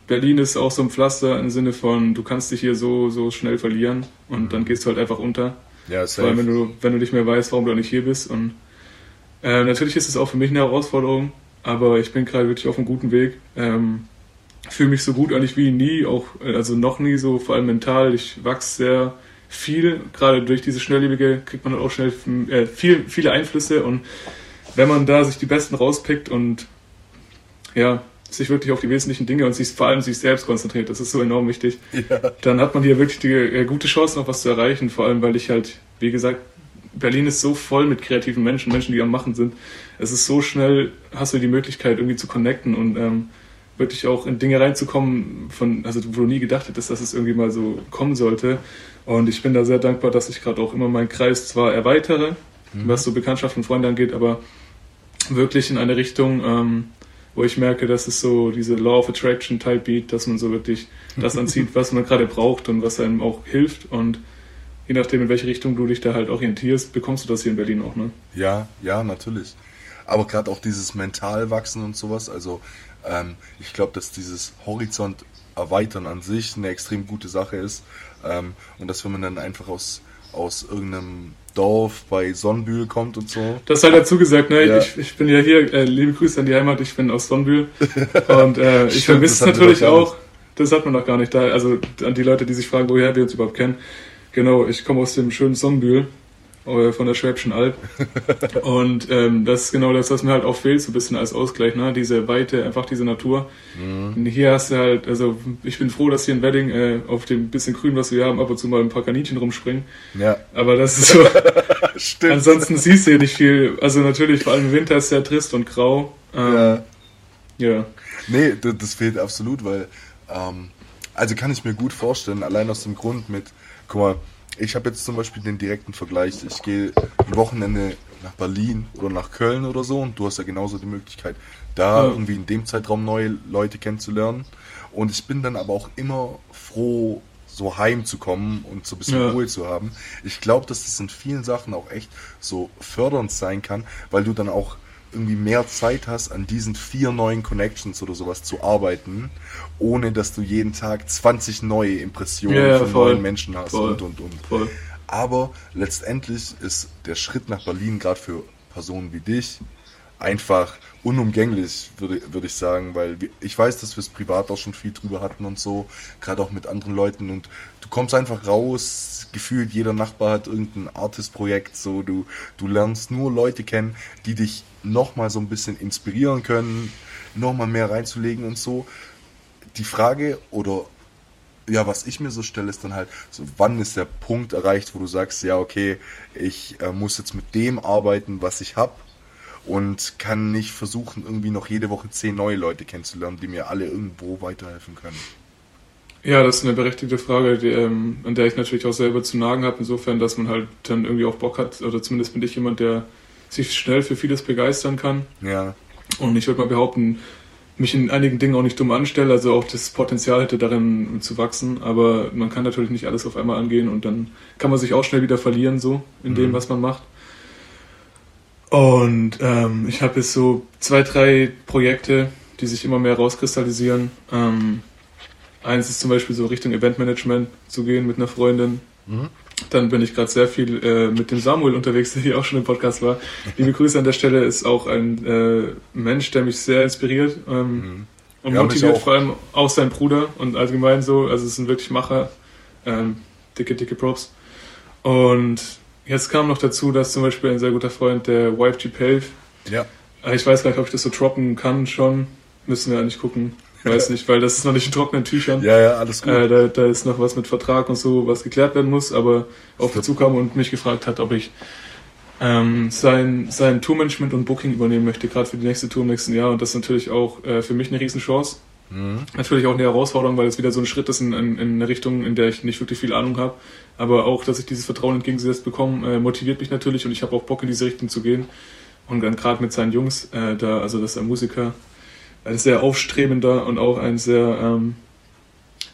Berlin ist auch so ein Pflaster im Sinne von, du kannst dich hier so, so schnell verlieren und mhm. dann gehst du halt einfach unter. Ja, safe. Vor allem, wenn du, wenn du nicht mehr weißt, warum du nicht hier bist und äh, natürlich ist es auch für mich eine Herausforderung, aber ich bin gerade wirklich auf einem guten Weg. Ähm, fühle mich so gut eigentlich wie nie, auch äh, also noch nie so, vor allem mental. Ich wachse sehr viel, gerade durch diese Schnelllebige kriegt man dann auch schnell äh, viel, viele Einflüsse und wenn man da sich die Besten rauspickt und ja, sich wirklich auf die wesentlichen Dinge und sich vor allem sich selbst konzentriert, das ist so enorm wichtig, ja. dann hat man hier wirklich die äh, gute Chance, noch was zu erreichen, vor allem weil ich halt, wie gesagt, Berlin ist so voll mit kreativen Menschen, Menschen, die am Machen sind. Es ist so schnell, hast du die Möglichkeit, irgendwie zu connecten und ähm, wirklich auch in Dinge reinzukommen, von, also wo du nie gedacht hättest, dass es irgendwie mal so kommen sollte. Und ich bin da sehr dankbar, dass ich gerade auch immer meinen Kreis zwar erweitere, mhm. was so Bekanntschaften und Freunde angeht, aber wirklich in eine Richtung, ähm, wo ich merke, dass es so diese Law of Attraction Type Beat, dass man so wirklich das <laughs> anzieht, was man gerade braucht und was einem auch hilft und je nachdem, in welche Richtung du dich da halt orientierst, bekommst du das hier in Berlin auch, ne? Ja, ja, natürlich. Aber gerade auch dieses Mentalwachsen und sowas, also ähm, ich glaube, dass dieses Horizont erweitern an sich eine extrem gute Sache ist. Ähm, und dass wenn man dann einfach aus, aus irgendeinem Dorf bei Sonnenbühl kommt und so. Das halt dazu gesagt, ne? Ja. Ich, ich bin ja hier, äh, liebe Grüße an die Heimat, ich bin aus Sonnenbühl. <laughs> und äh, ich vermisse es natürlich auch. Das hat man noch gar nicht da. Also an die Leute, die sich fragen, woher wir uns überhaupt kennen. Genau, ich komme aus dem schönen Sonnenbühl. äh, von der Schwäbischen Alb. <laughs> und ähm, das ist genau das, was mir halt auch fehlt, so ein bisschen als Ausgleich, ne? Diese Weite, einfach diese Natur. Mhm. Hier hast du halt, also ich bin froh, dass hier in Wedding äh, auf dem bisschen Grün, was wir haben, ab und zu mal ein paar Kaninchen rumspringen. Ja. Aber das ist <laughs> so. Stimmt. Ansonsten siehst du hier nicht viel. Also natürlich, vor allem im Winter ist es sehr trist und grau. Ähm, Ja. ja. Nee, das, das fehlt absolut, weil, ähm, also kann ich mir gut vorstellen, allein aus dem Grund mit, guck mal, ich habe jetzt zum Beispiel den direkten Vergleich, ich gehe ein Wochenende nach Berlin oder nach Köln oder so und du hast ja genauso die Möglichkeit, da Ja. irgendwie in dem Zeitraum neue Leute kennenzulernen und ich bin dann aber auch immer froh, so heimzukommen und so ein bisschen Ja. Ruhe zu haben. Ich glaube, dass das in vielen Sachen auch echt so fördernd sein kann, weil du dann auch irgendwie mehr Zeit hast, an diesen vier neuen Connections oder sowas zu arbeiten, ohne dass du jeden Tag 20 neue Impressionen Ja, ja, von voll. neuen Menschen hast Voll. und und und. Voll. Aber letztendlich ist der Schritt nach Berlin gerade für Personen wie dich einfach unumgänglich, würde, würde ich sagen, weil ich weiß, dass wir es privat auch schon viel drüber hatten und so, gerade auch mit anderen Leuten und du kommst einfach raus, gefühlt jeder Nachbar hat irgendein Artist-Projekt, so du, du lernst nur Leute kennen, die dich nochmal so ein bisschen inspirieren können, nochmal mehr reinzulegen und so. Die Frage oder ja, was ich mir so stelle, ist dann halt, so wann ist der Punkt erreicht, wo du sagst, ja, okay, ich äh, muss jetzt mit dem arbeiten, was ich habe und kann nicht versuchen, irgendwie noch jede Woche zehn neue Leute kennenzulernen, die mir alle irgendwo weiterhelfen können. Ja, das ist eine berechtigte Frage, die, ähm, an der ich natürlich auch selber zu nagen habe, insofern, dass man halt dann irgendwie auch Bock hat, oder zumindest bin ich jemand, der sich schnell für vieles begeistern kann. Ja, Und ich würde mal behaupten, mich in einigen Dingen auch nicht dumm anstelle, also auch das Potenzial hätte darin zu wachsen, aber man kann natürlich nicht alles auf einmal angehen und dann kann man sich auch schnell wieder verlieren, so in dem, Mhm. was man macht. Und ähm, ich habe jetzt so zwei, drei Projekte, die sich immer mehr rauskristallisieren. Ähm, eins ist zum Beispiel so Richtung Eventmanagement zu gehen mit einer Freundin. Mhm. Dann bin ich gerade sehr viel äh, mit dem Samuel unterwegs, der hier auch schon im Podcast war. Liebe Grüße an der Stelle, ist auch ein äh, Mensch, der mich sehr inspiriert ähm, Mhm. und Ja, motiviert, vor allem auch sein Bruder und allgemein so. Also es sind wirklich Macher. Ähm, dicke, dicke Props. Und jetzt kam noch dazu, dass zum Beispiel ein sehr guter Freund, der YFG Pave, ja, äh, ich weiß gar nicht, ob ich das so droppen kann schon. Müssen wir eigentlich gucken. Weiß nicht, weil das ist noch nicht in trockenen Tüchern. ja, ja, alles gut. Äh, da, da ist noch was mit Vertrag und so, was geklärt werden muss, aber auf mich zukam und mich gefragt hat, ob ich ähm, sein, sein Tourmanagement und Booking übernehmen möchte, gerade für die nächste Tour im nächsten Jahr. Und das ist natürlich auch äh, für mich eine Riesenchance. Mhm. Natürlich auch eine Herausforderung, weil es wieder so ein Schritt ist in, in, in eine Richtung, in der ich nicht wirklich viel Ahnung habe. Aber auch, dass ich dieses Vertrauen entgegengesetzt bekomme, äh, motiviert mich natürlich und ich habe auch Bock in diese Richtung zu gehen. Und dann gerade mit seinen Jungs, äh, da, also das ist ein Musiker, ein sehr aufstrebender und auch ein sehr ähm,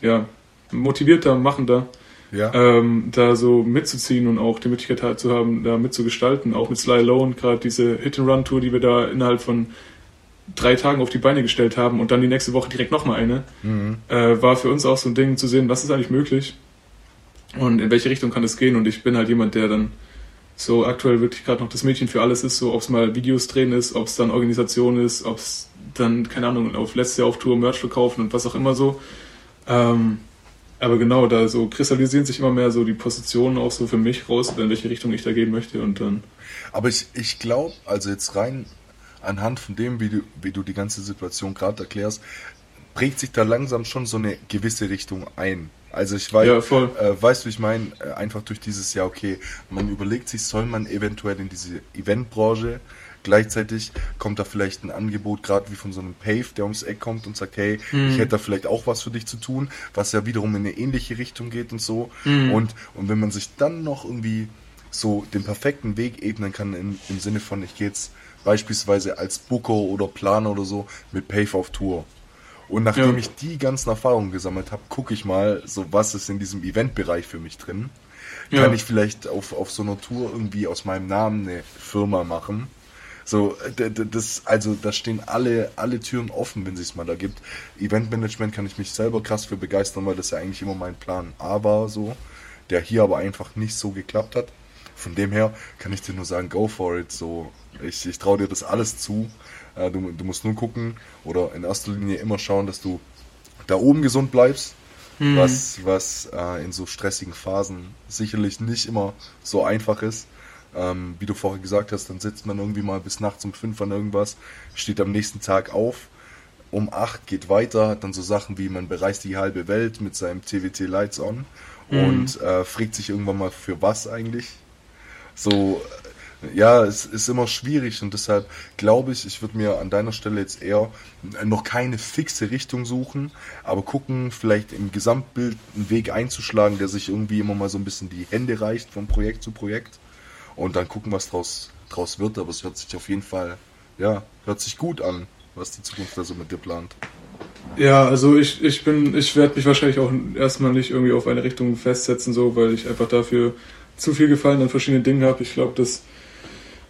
ja, motivierter, machender, Ja, ähm, da so mitzuziehen und auch die Möglichkeit zu haben, da mitzugestalten. Auch mit Sly Lone, gerade diese Hit-and-Run-Tour, die wir da innerhalb von drei Tagen auf die Beine gestellt haben und dann die nächste Woche direkt nochmal eine, mhm. äh, war für uns auch so ein Ding zu sehen, was ist eigentlich möglich und in welche Richtung kann es gehen. Und ich bin halt jemand, der dann so aktuell wirklich gerade noch das Mädchen für alles ist, so ob es mal Videos drehen ist, ob es dann Organisation ist, ob es dann, keine Ahnung, auf letztes Jahr auf Tour Merch verkaufen und was auch immer so. Ähm, aber genau, da so kristallisieren sich immer mehr so die Positionen auch so für mich raus, in welche Richtung ich da gehen möchte und dann. Aber ich, ich glaube, also jetzt rein anhand von dem, wie du, wie du die ganze Situation gerade erklärst, prägt sich da langsam schon so eine gewisse Richtung ein. Also ich weiß, Ja, voll. äh, weißt du, ich meine, äh, einfach durch dieses Jahr, okay, man überlegt sich, soll man eventuell in diese Eventbranche, gleichzeitig kommt da vielleicht ein Angebot, gerade wie von so einem Pave, der ums Eck kommt und sagt, hey, Mhm. ich hätte da vielleicht auch was für dich zu tun, was ja wiederum in eine ähnliche Richtung geht und so. Mhm. Und, und wenn man sich dann noch irgendwie so den perfekten Weg ebnen kann im, im Sinne von, ich gehe jetzt beispielsweise als Booker oder Planer oder so mit Pave auf Tour. Und nachdem Ja. ich die ganzen Erfahrungen gesammelt habe, gucke ich mal, so was ist in diesem Eventbereich für mich drin. Ja. Kann ich vielleicht auf, auf so einer Tour irgendwie aus meinem Namen eine Firma machen? So, das, also da stehen alle, alle Türen offen, wenn es mal da gibt. Eventmanagement kann ich mich selber krass für begeistern, weil das ja eigentlich immer mein Plan A war, so, der hier aber einfach nicht so geklappt hat. Von dem her kann ich dir nur sagen, go for it. So, ich, ich traue dir das alles zu. Äh, du, du musst nur gucken oder in erster Linie immer schauen, dass du da oben gesund bleibst. Mhm. Was, was äh, in so stressigen Phasen sicherlich nicht immer so einfach ist. Ähm, wie du vorher gesagt hast, dann sitzt man irgendwie mal bis nachts um fünf an irgendwas, steht am nächsten Tag auf, um acht geht weiter, hat dann so Sachen wie man bereist die halbe Welt mit seinem TWT Lights on Mhm. und äh, fragt sich irgendwann mal für was eigentlich. So, äh, ja, es ist immer schwierig und deshalb glaube ich, ich würde mir an deiner Stelle jetzt eher noch keine fixe Richtung suchen, aber gucken, vielleicht im Gesamtbild einen Weg einzuschlagen, der sich irgendwie immer mal so ein bisschen die Hände reicht von Projekt zu Projekt und dann gucken, was draus, draus wird. Aber es hört sich auf jeden Fall, ja, hört sich gut an, was die Zukunft da so mit dir plant. Ja, also ich, ich bin, ich werde mich wahrscheinlich auch erstmal nicht irgendwie auf eine Richtung festsetzen, so, weil ich einfach dafür zu viel Gefallen an verschiedenen Dingen habe. Ich glaube, dass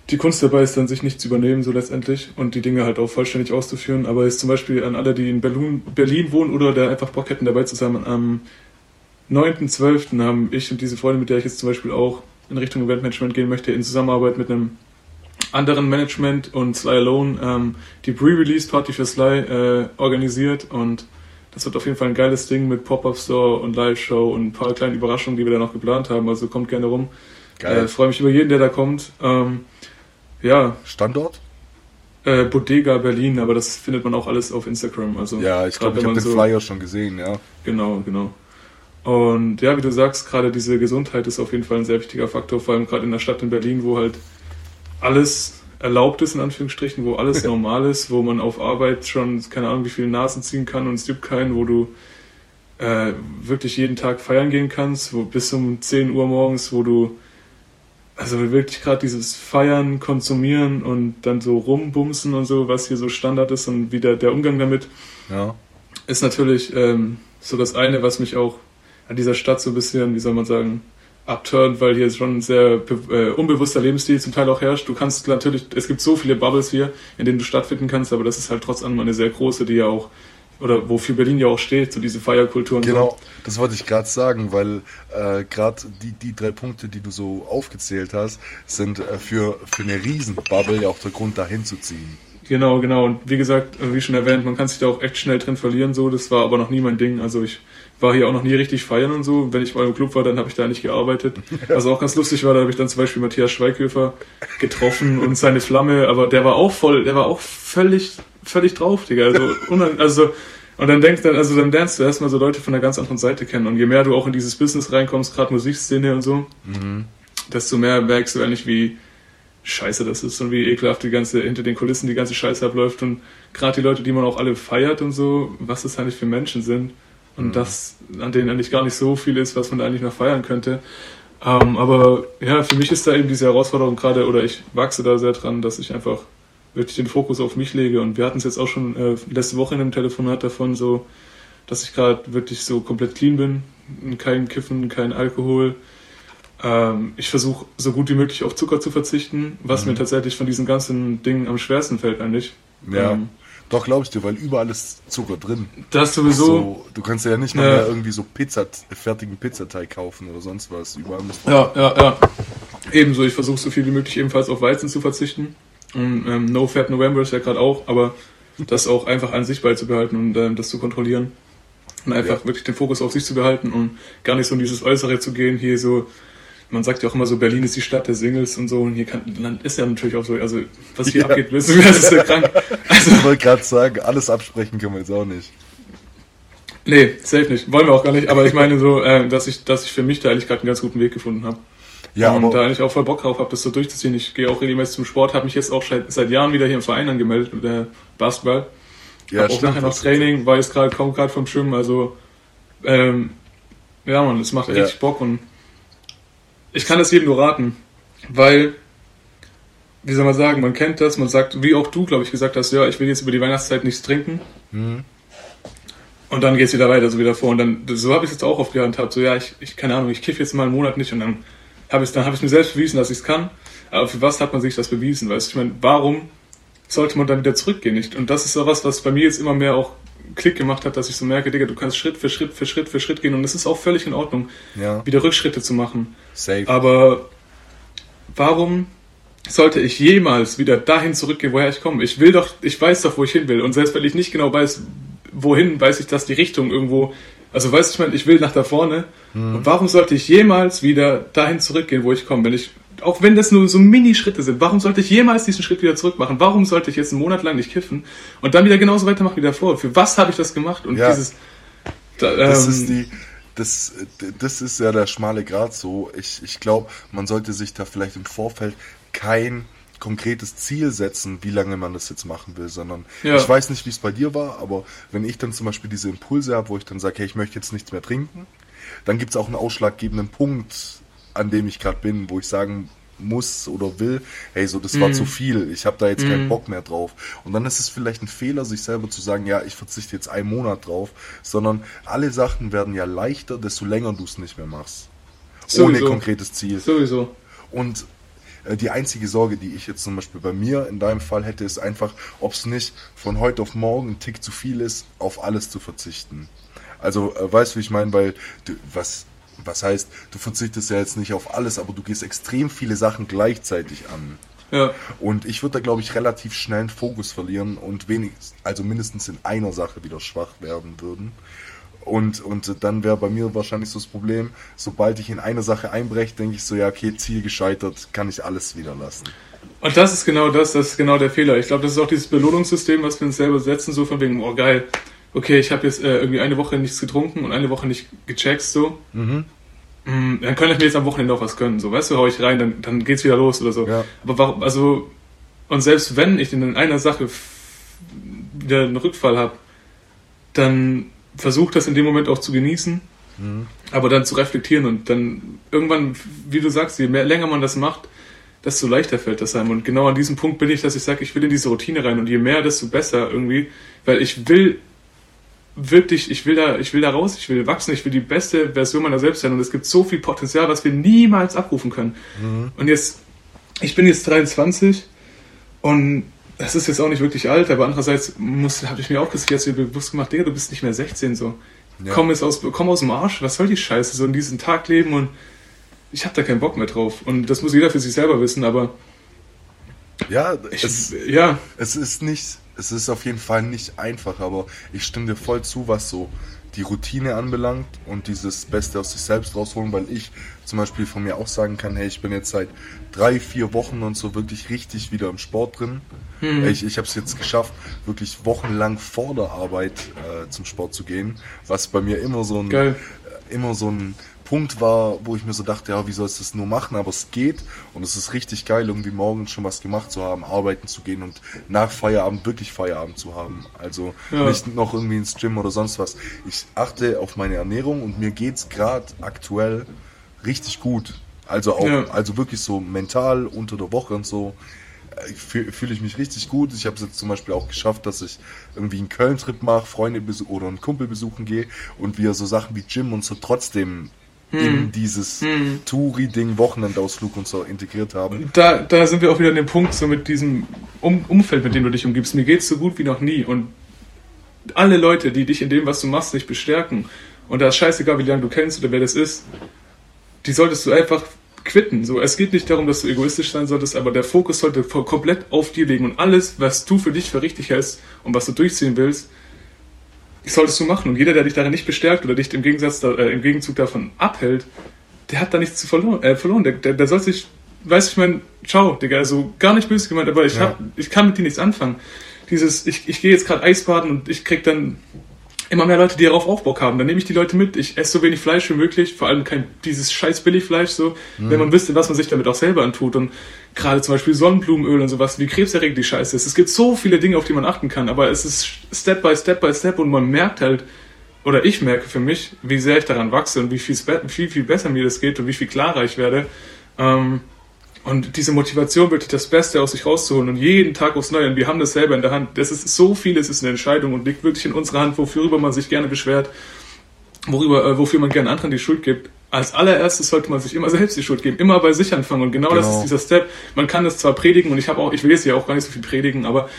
die Kunst dabei ist, dann sich nicht zu übernehmen, so letztendlich, und die Dinge halt auch vollständig auszuführen. Aber jetzt zum Beispiel an alle, die in Berlin, Berlin wohnen oder da einfach Bock hätten, dabei zu sein, am 9.12. haben ich und diese Freundin, mit der ich jetzt zum Beispiel auch in Richtung Eventmanagement gehen möchte, in Zusammenarbeit mit einem anderen Management und Sly Alone ähm, die Pre-Release-Party für Sly äh, organisiert und das wird auf jeden Fall ein geiles Ding mit Pop-Up-Store und Live-Show und ein paar kleinen Überraschungen, die wir da noch geplant haben. Also kommt gerne rum. Geil. Äh, Freue mich über jeden, der da kommt. Ähm, ja, Standort? äh, Bodega Berlin, aber das findet man auch alles auf Instagram. Also Ja, ich glaube, ich habe den so- Flyer schon gesehen, ja. Genau, genau. Und ja, wie du sagst, gerade diese Gesundheit ist auf jeden Fall ein sehr wichtiger Faktor, vor allem gerade in der Stadt in Berlin, wo halt alles erlaubt ist, in Anführungsstrichen, wo alles <laughs> normal ist, wo man auf Arbeit schon, keine Ahnung, wie viele Nasen ziehen kann und es gibt keinen, wo du äh, wirklich jeden Tag feiern gehen kannst, wo bis um 10 Uhr morgens, wo du also wirklich gerade dieses Feiern, Konsumieren und dann so rumbumsen und so, was hier so Standard ist und wieder der Umgang damit, Ja. ist natürlich ähm, so das eine, was mich auch an dieser Stadt so ein bisschen, wie soll man sagen, abturnt, weil hier schon ein sehr äh, unbewusster Lebensstil zum Teil auch herrscht. Du kannst natürlich, es gibt so viele Bubbles hier, in denen du stattfinden kannst, aber das ist halt trotz allem eine sehr große, die ja auch, oder wofür Berlin ja auch steht, so diese Feierkultur und Genau, das wollte ich gerade sagen, weil äh, gerade die, die drei Punkte, die du so aufgezählt hast, sind äh, für, für eine Riesenbubble ja auch der Grund, dahin zu ziehen. Genau, genau. Und wie gesagt, äh, wie schon erwähnt, man kann sich da auch echt schnell drin verlieren, so. Das war aber noch nie mein Ding. Also ich war hier auch noch nie richtig feiern und so. Wenn ich mal im Club war, dann habe ich da nicht gearbeitet. <laughs> Was auch ganz lustig war, da habe ich dann zum Beispiel Matthias Schweighöfer getroffen und seine Flamme, aber der war auch voll, der war auch völlig, völlig drauf, Digga. Also, <laughs> also und dann denkst dann, also dann lernst du erstmal so Leute von einer ganz anderen Seite kennen. Und je mehr du auch in dieses Business reinkommst, gerade Musikszene und so, desto mehr merkst du eigentlich, wie scheiße das ist und wie ekelhaft die ganze, hinter den Kulissen die ganze Scheiße abläuft und gerade die Leute, die man auch alle feiert und so, was das eigentlich für Menschen sind. Und das, an denen eigentlich gar nicht so viel ist, was man eigentlich noch feiern könnte. Ähm, aber ja, für mich ist da eben diese Herausforderung gerade, oder ich wachse da sehr dran, dass ich einfach wirklich den Fokus auf mich lege. Und wir hatten es jetzt auch schon äh, letzte Woche in einem Telefonat davon, so, dass ich gerade wirklich so komplett clean bin, kein Kiffen, kein Alkohol, ähm, ich versuche so gut wie möglich auf Zucker zu verzichten, was mir tatsächlich von diesen ganzen Dingen am schwersten fällt eigentlich. Ja. Ähm, Doch, glaube ich dir, weil überall ist Zucker drin. das sowieso. So, du kannst ja nicht mal Ja. mehr irgendwie so Pizza, fertigen Pizzateig kaufen oder sonst was. Überall muss Ja, ja, ja. Ebenso, ich versuche so viel wie möglich ebenfalls auf Weizen zu verzichten. Und, ähm, no Fat November ist ja gerade auch, aber das auch einfach an sich beizubehalten und ähm, das zu kontrollieren. Und einfach Ja. wirklich den Fokus auf sich zu behalten und gar nicht so in dieses Äußere zu gehen, hier so, man sagt ja auch immer so, Berlin ist die Stadt der Singles und so, und hier kann, dann ist ja natürlich auch so, also was hier Ja. abgeht, wissen wir, das ist ja krank. Also, Ich wollte gerade sagen, alles absprechen können wir jetzt auch nicht. nee, safe nicht, wollen wir auch gar nicht, aber ich meine so, äh, dass ich, dass ich für mich da eigentlich gerade einen ganz guten Weg gefunden habe. Ja, und da eigentlich auch voll Bock drauf habe, das so durchzuziehen. Ich gehe auch regelmäßig zum Sport, habe mich jetzt auch seit, seit Jahren wieder hier im Verein angemeldet mit der Basketball. ja, hab auch nachher noch Training, war jetzt gerade, kaum gerade vom Schwimmen, also ähm, ja man, es macht Ja. richtig Bock und ich kann das jedem nur raten, weil wie soll man sagen, man kennt das, man sagt, wie auch du, glaube ich, gesagt hast, ja, ich will jetzt über die Weihnachtszeit nichts trinken. Mhm. Und dann geht's wieder weiter, so wieder vor. Und dann, so habe ich es jetzt auch oft gehandhabt. So, ja, ich, ich keine Ahnung, ich kiffe jetzt mal einen Monat nicht und dann habe ich dann habe ich mir selbst bewiesen, dass ich es kann. Aber für was hat man sich das bewiesen? Weißt du, ich meine, warum sollte man dann wieder zurückgehen? Nicht? Und das ist so was, was bei mir jetzt immer mehr auch Klick gemacht hat, dass ich so merke, Digga, du kannst Schritt für Schritt für Schritt für Schritt gehen und es ist auch völlig in Ordnung, Ja, wieder Rückschritte zu machen. safe. Aber warum sollte ich jemals wieder dahin zurückgehen, woher ich komme? Ich will doch, ich weiß doch, wo ich hin will. Und selbst wenn ich nicht genau weiß, wohin, weiß ich, dass die Richtung irgendwo, also weiß ich, ich meine, ich will nach da vorne. Und warum sollte ich jemals wieder dahin zurückgehen, wo ich komme? Wenn ich auch wenn das nur so Mini-Schritte sind, warum sollte ich jemals diesen Schritt wieder zurück machen? Warum sollte ich jetzt einen Monat lang nicht kiffen und dann wieder genauso weitermachen wie davor? Für was habe ich das gemacht? Und Ja. dieses, da, ähm, Das ist die, das, das ist ja der schmale Grat so. Ich, ich glaube, man sollte sich da vielleicht im Vorfeld kein konkretes Ziel setzen, wie lange man das jetzt machen will, sondern Ja. ich weiß nicht, wie es bei dir war, aber wenn ich dann zum Beispiel diese Impulse habe, wo ich dann sage, hey, ich möchte jetzt nichts mehr trinken, dann gibt es auch einen ausschlaggebenden Punkt, an dem ich gerade bin, wo ich sagen muss oder will, hey, so das war zu viel, ich habe da jetzt keinen Bock mehr drauf. Und dann ist es vielleicht ein Fehler, sich selber zu sagen, ja, ich verzichte jetzt einen Monat drauf, sondern alle Sachen werden ja leichter, desto länger du es nicht mehr machst. Ohne Sowieso. konkretes Ziel. sowieso. Und äh, die einzige Sorge, die ich jetzt zum Beispiel bei mir in deinem Fall hätte, ist einfach, ob es nicht von heute auf morgen ein Tick zu viel ist, auf alles zu verzichten. Also, äh, weißt du, wie ich meine? Weil, du, was, was heißt, du verzichtest ja jetzt nicht auf alles, aber du gehst extrem viele Sachen gleichzeitig an. Ja. Und ich würde da, glaube ich, relativ schnell einen Fokus verlieren und wenigstens, also mindestens in einer Sache wieder schwach werden würden. Und, und dann wäre bei mir wahrscheinlich so das Problem, sobald ich in eine Sache einbreche, denke ich so, ja, okay, Ziel gescheitert, kann ich alles wieder lassen. Und das ist genau das, das ist genau der Fehler. Ich glaube, das ist auch dieses Belohnungssystem, was wir uns selber setzen, so von wegen, oh geil, okay, ich habe jetzt äh, irgendwie eine Woche nichts getrunken und eine Woche nicht gecheckt, so. Mm, Dann kann ich mir jetzt am Wochenende auch was gönnen, so, weißt du, hau ich rein, dann, dann geht's wieder los oder so. Ja. Aber warum, also, und selbst wenn ich in einer Sache wieder einen Rückfall habe, dann versuch das in dem Moment auch zu genießen, aber dann zu reflektieren und dann irgendwann, wie du sagst, je mehr, länger man das macht, desto leichter fällt das einem. Und genau an diesem Punkt bin ich, dass ich sage, ich will in diese Routine rein und je mehr, desto besser irgendwie, weil ich will wirklich, ich will da, ich will da raus, ich will wachsen, ich will die beste Version meiner selbst sein und es gibt so viel Potenzial, was wir niemals abrufen können. Und jetzt, ich bin jetzt 23 und das ist jetzt auch nicht wirklich alt, aber andererseits muss, habe ich mir auch jetzt bewusst gemacht, Digga, du bist nicht mehr 16 so. Ja. Komm, jetzt aus, komm aus dem Arsch, was soll die Scheiße, so in diesen Tag leben und ich habe da keinen Bock mehr drauf. Und das muss jeder für sich selber wissen, aber Ja, ich, es, ja, es ist nicht, es ist auf jeden Fall nicht einfach, aber ich stimme dir voll zu, was so die Routine anbelangt und dieses Beste aus sich selbst rausholen, weil ich zum Beispiel von mir auch sagen kann, hey, ich bin jetzt seit drei, vier Wochen und so wirklich richtig wieder im Sport drin. Ich, ich habe es jetzt geschafft, wirklich wochenlang vor der Arbeit äh, zum Sport zu gehen, was bei mir immer so ein äh, immer so ein Punkt war, wo ich mir so dachte, ja, wie sollst du das nur machen? Aber es geht und es ist richtig geil, irgendwie morgens schon was gemacht zu haben, arbeiten zu gehen und nach Feierabend wirklich Feierabend zu haben. Also Ja. nicht noch irgendwie ins Gym oder sonst was. Ich achte auf meine Ernährung und mir geht's gerade aktuell richtig gut. Also auch, Ja. also wirklich so mental unter der Woche und so äh, fühle fühl ich mich richtig gut. Ich habe es jetzt zum Beispiel auch geschafft, dass ich irgendwie einen Köln-Trip mache, Freunde oder einen Kumpel besuchen gehe und wir so Sachen wie Gym und so trotzdem Hm. in dieses Touri-Ding, Wochenendausflug und so integriert haben. da, da sind wir auch wieder an dem Punkt, so mit diesem um Umfeld, mit dem du dich umgibst. Mir geht's so gut wie noch nie. Und alle Leute, die dich in dem, was du machst, nicht bestärken, und da ist scheißegal, wie lange du kennst oder wer das ist, die solltest du einfach quitten. So, es geht nicht darum, dass du egoistisch sein solltest, aber der Fokus sollte komplett auf dir liegen. Und alles, was du für dich für richtig hältst und was du durchziehen willst, solltest du machen. Und jeder, der dich darin nicht bestärkt oder dich im, Gegensatz da, äh, im Gegenzug davon abhält, der hat da nichts zu verloren. Äh, verloren. Der, der, der soll sich, weiß ich mein, ciao, Digga, also gar nicht böse gemeint, aber ich, Ja. hab, ich kann mit dir nichts anfangen. Dieses, ich, ich gehe jetzt gerade Eisbaden und ich krieg dann immer mehr Leute, die darauf auch Bock haben. Dann nehme ich die Leute mit. Ich esse so wenig Fleisch wie möglich, vor allem kein dieses scheiß Billigfleisch so, wenn man wüsste, was man sich damit auch selber antut und gerade zum Beispiel Sonnenblumenöl und sowas, wie krebserregend die Scheiße ist. Es gibt so viele Dinge, auf die man achten kann, aber es ist Step by Step by Step und man merkt halt, oder ich merke für mich, wie sehr ich daran wachse und wie viel, viel, viel besser mir das geht und wie viel klarer ich werde. Ähm, und diese Motivation, wirklich das Beste aus sich rauszuholen und jeden Tag aufs Neue. Und wir haben das selber in der Hand. Das ist so viel, es ist eine Entscheidung und liegt wirklich in unserer Hand, worüber man sich gerne beschwert, worüber, äh, wofür man gerne anderen die Schuld gibt. Als allererstes sollte man sich immer selbst die Schuld geben, immer bei sich anfangen. Und genau, das Genau. ist dieser Step. Man kann das zwar predigen und ich habe auch, ich will jetzt ja auch gar nicht so viel predigen, aber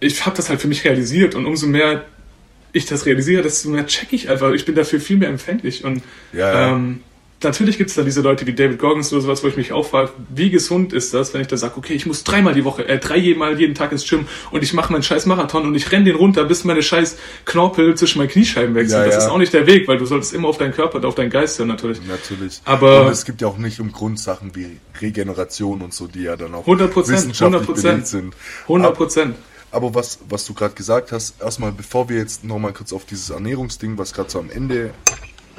ich habe das halt für mich realisiert und umso mehr ich das realisiere, desto mehr check ich einfach. Ich bin dafür viel mehr empfänglich und Ja, ja. ähm, natürlich gibt es da diese Leute wie David Goggins oder sowas, wo ich mich auch frage, wie gesund ist das, wenn ich da sage, okay, ich muss dreimal die Woche, äh, dreimal jeden Tag ins Gym und ich mache meinen scheiß Marathon und ich renne den runter, bis meine scheiß Knorpel zwischen meinen Kniescheiben sind. Ja, das ja. ist auch nicht der Weg, weil du solltest immer auf deinen Körper und auf deinen Geist hören natürlich. Natürlich. Aber- und es gibt ja auch nicht um Grundsachen wie Regeneration und so, die ja dann auch 100%, wissenschaftlich 100%. belegt sind. 100 Prozent. Aber was, was du gerade gesagt hast, erstmal, bevor wir jetzt nochmal kurz auf dieses Ernährungsding, was gerade so am Ende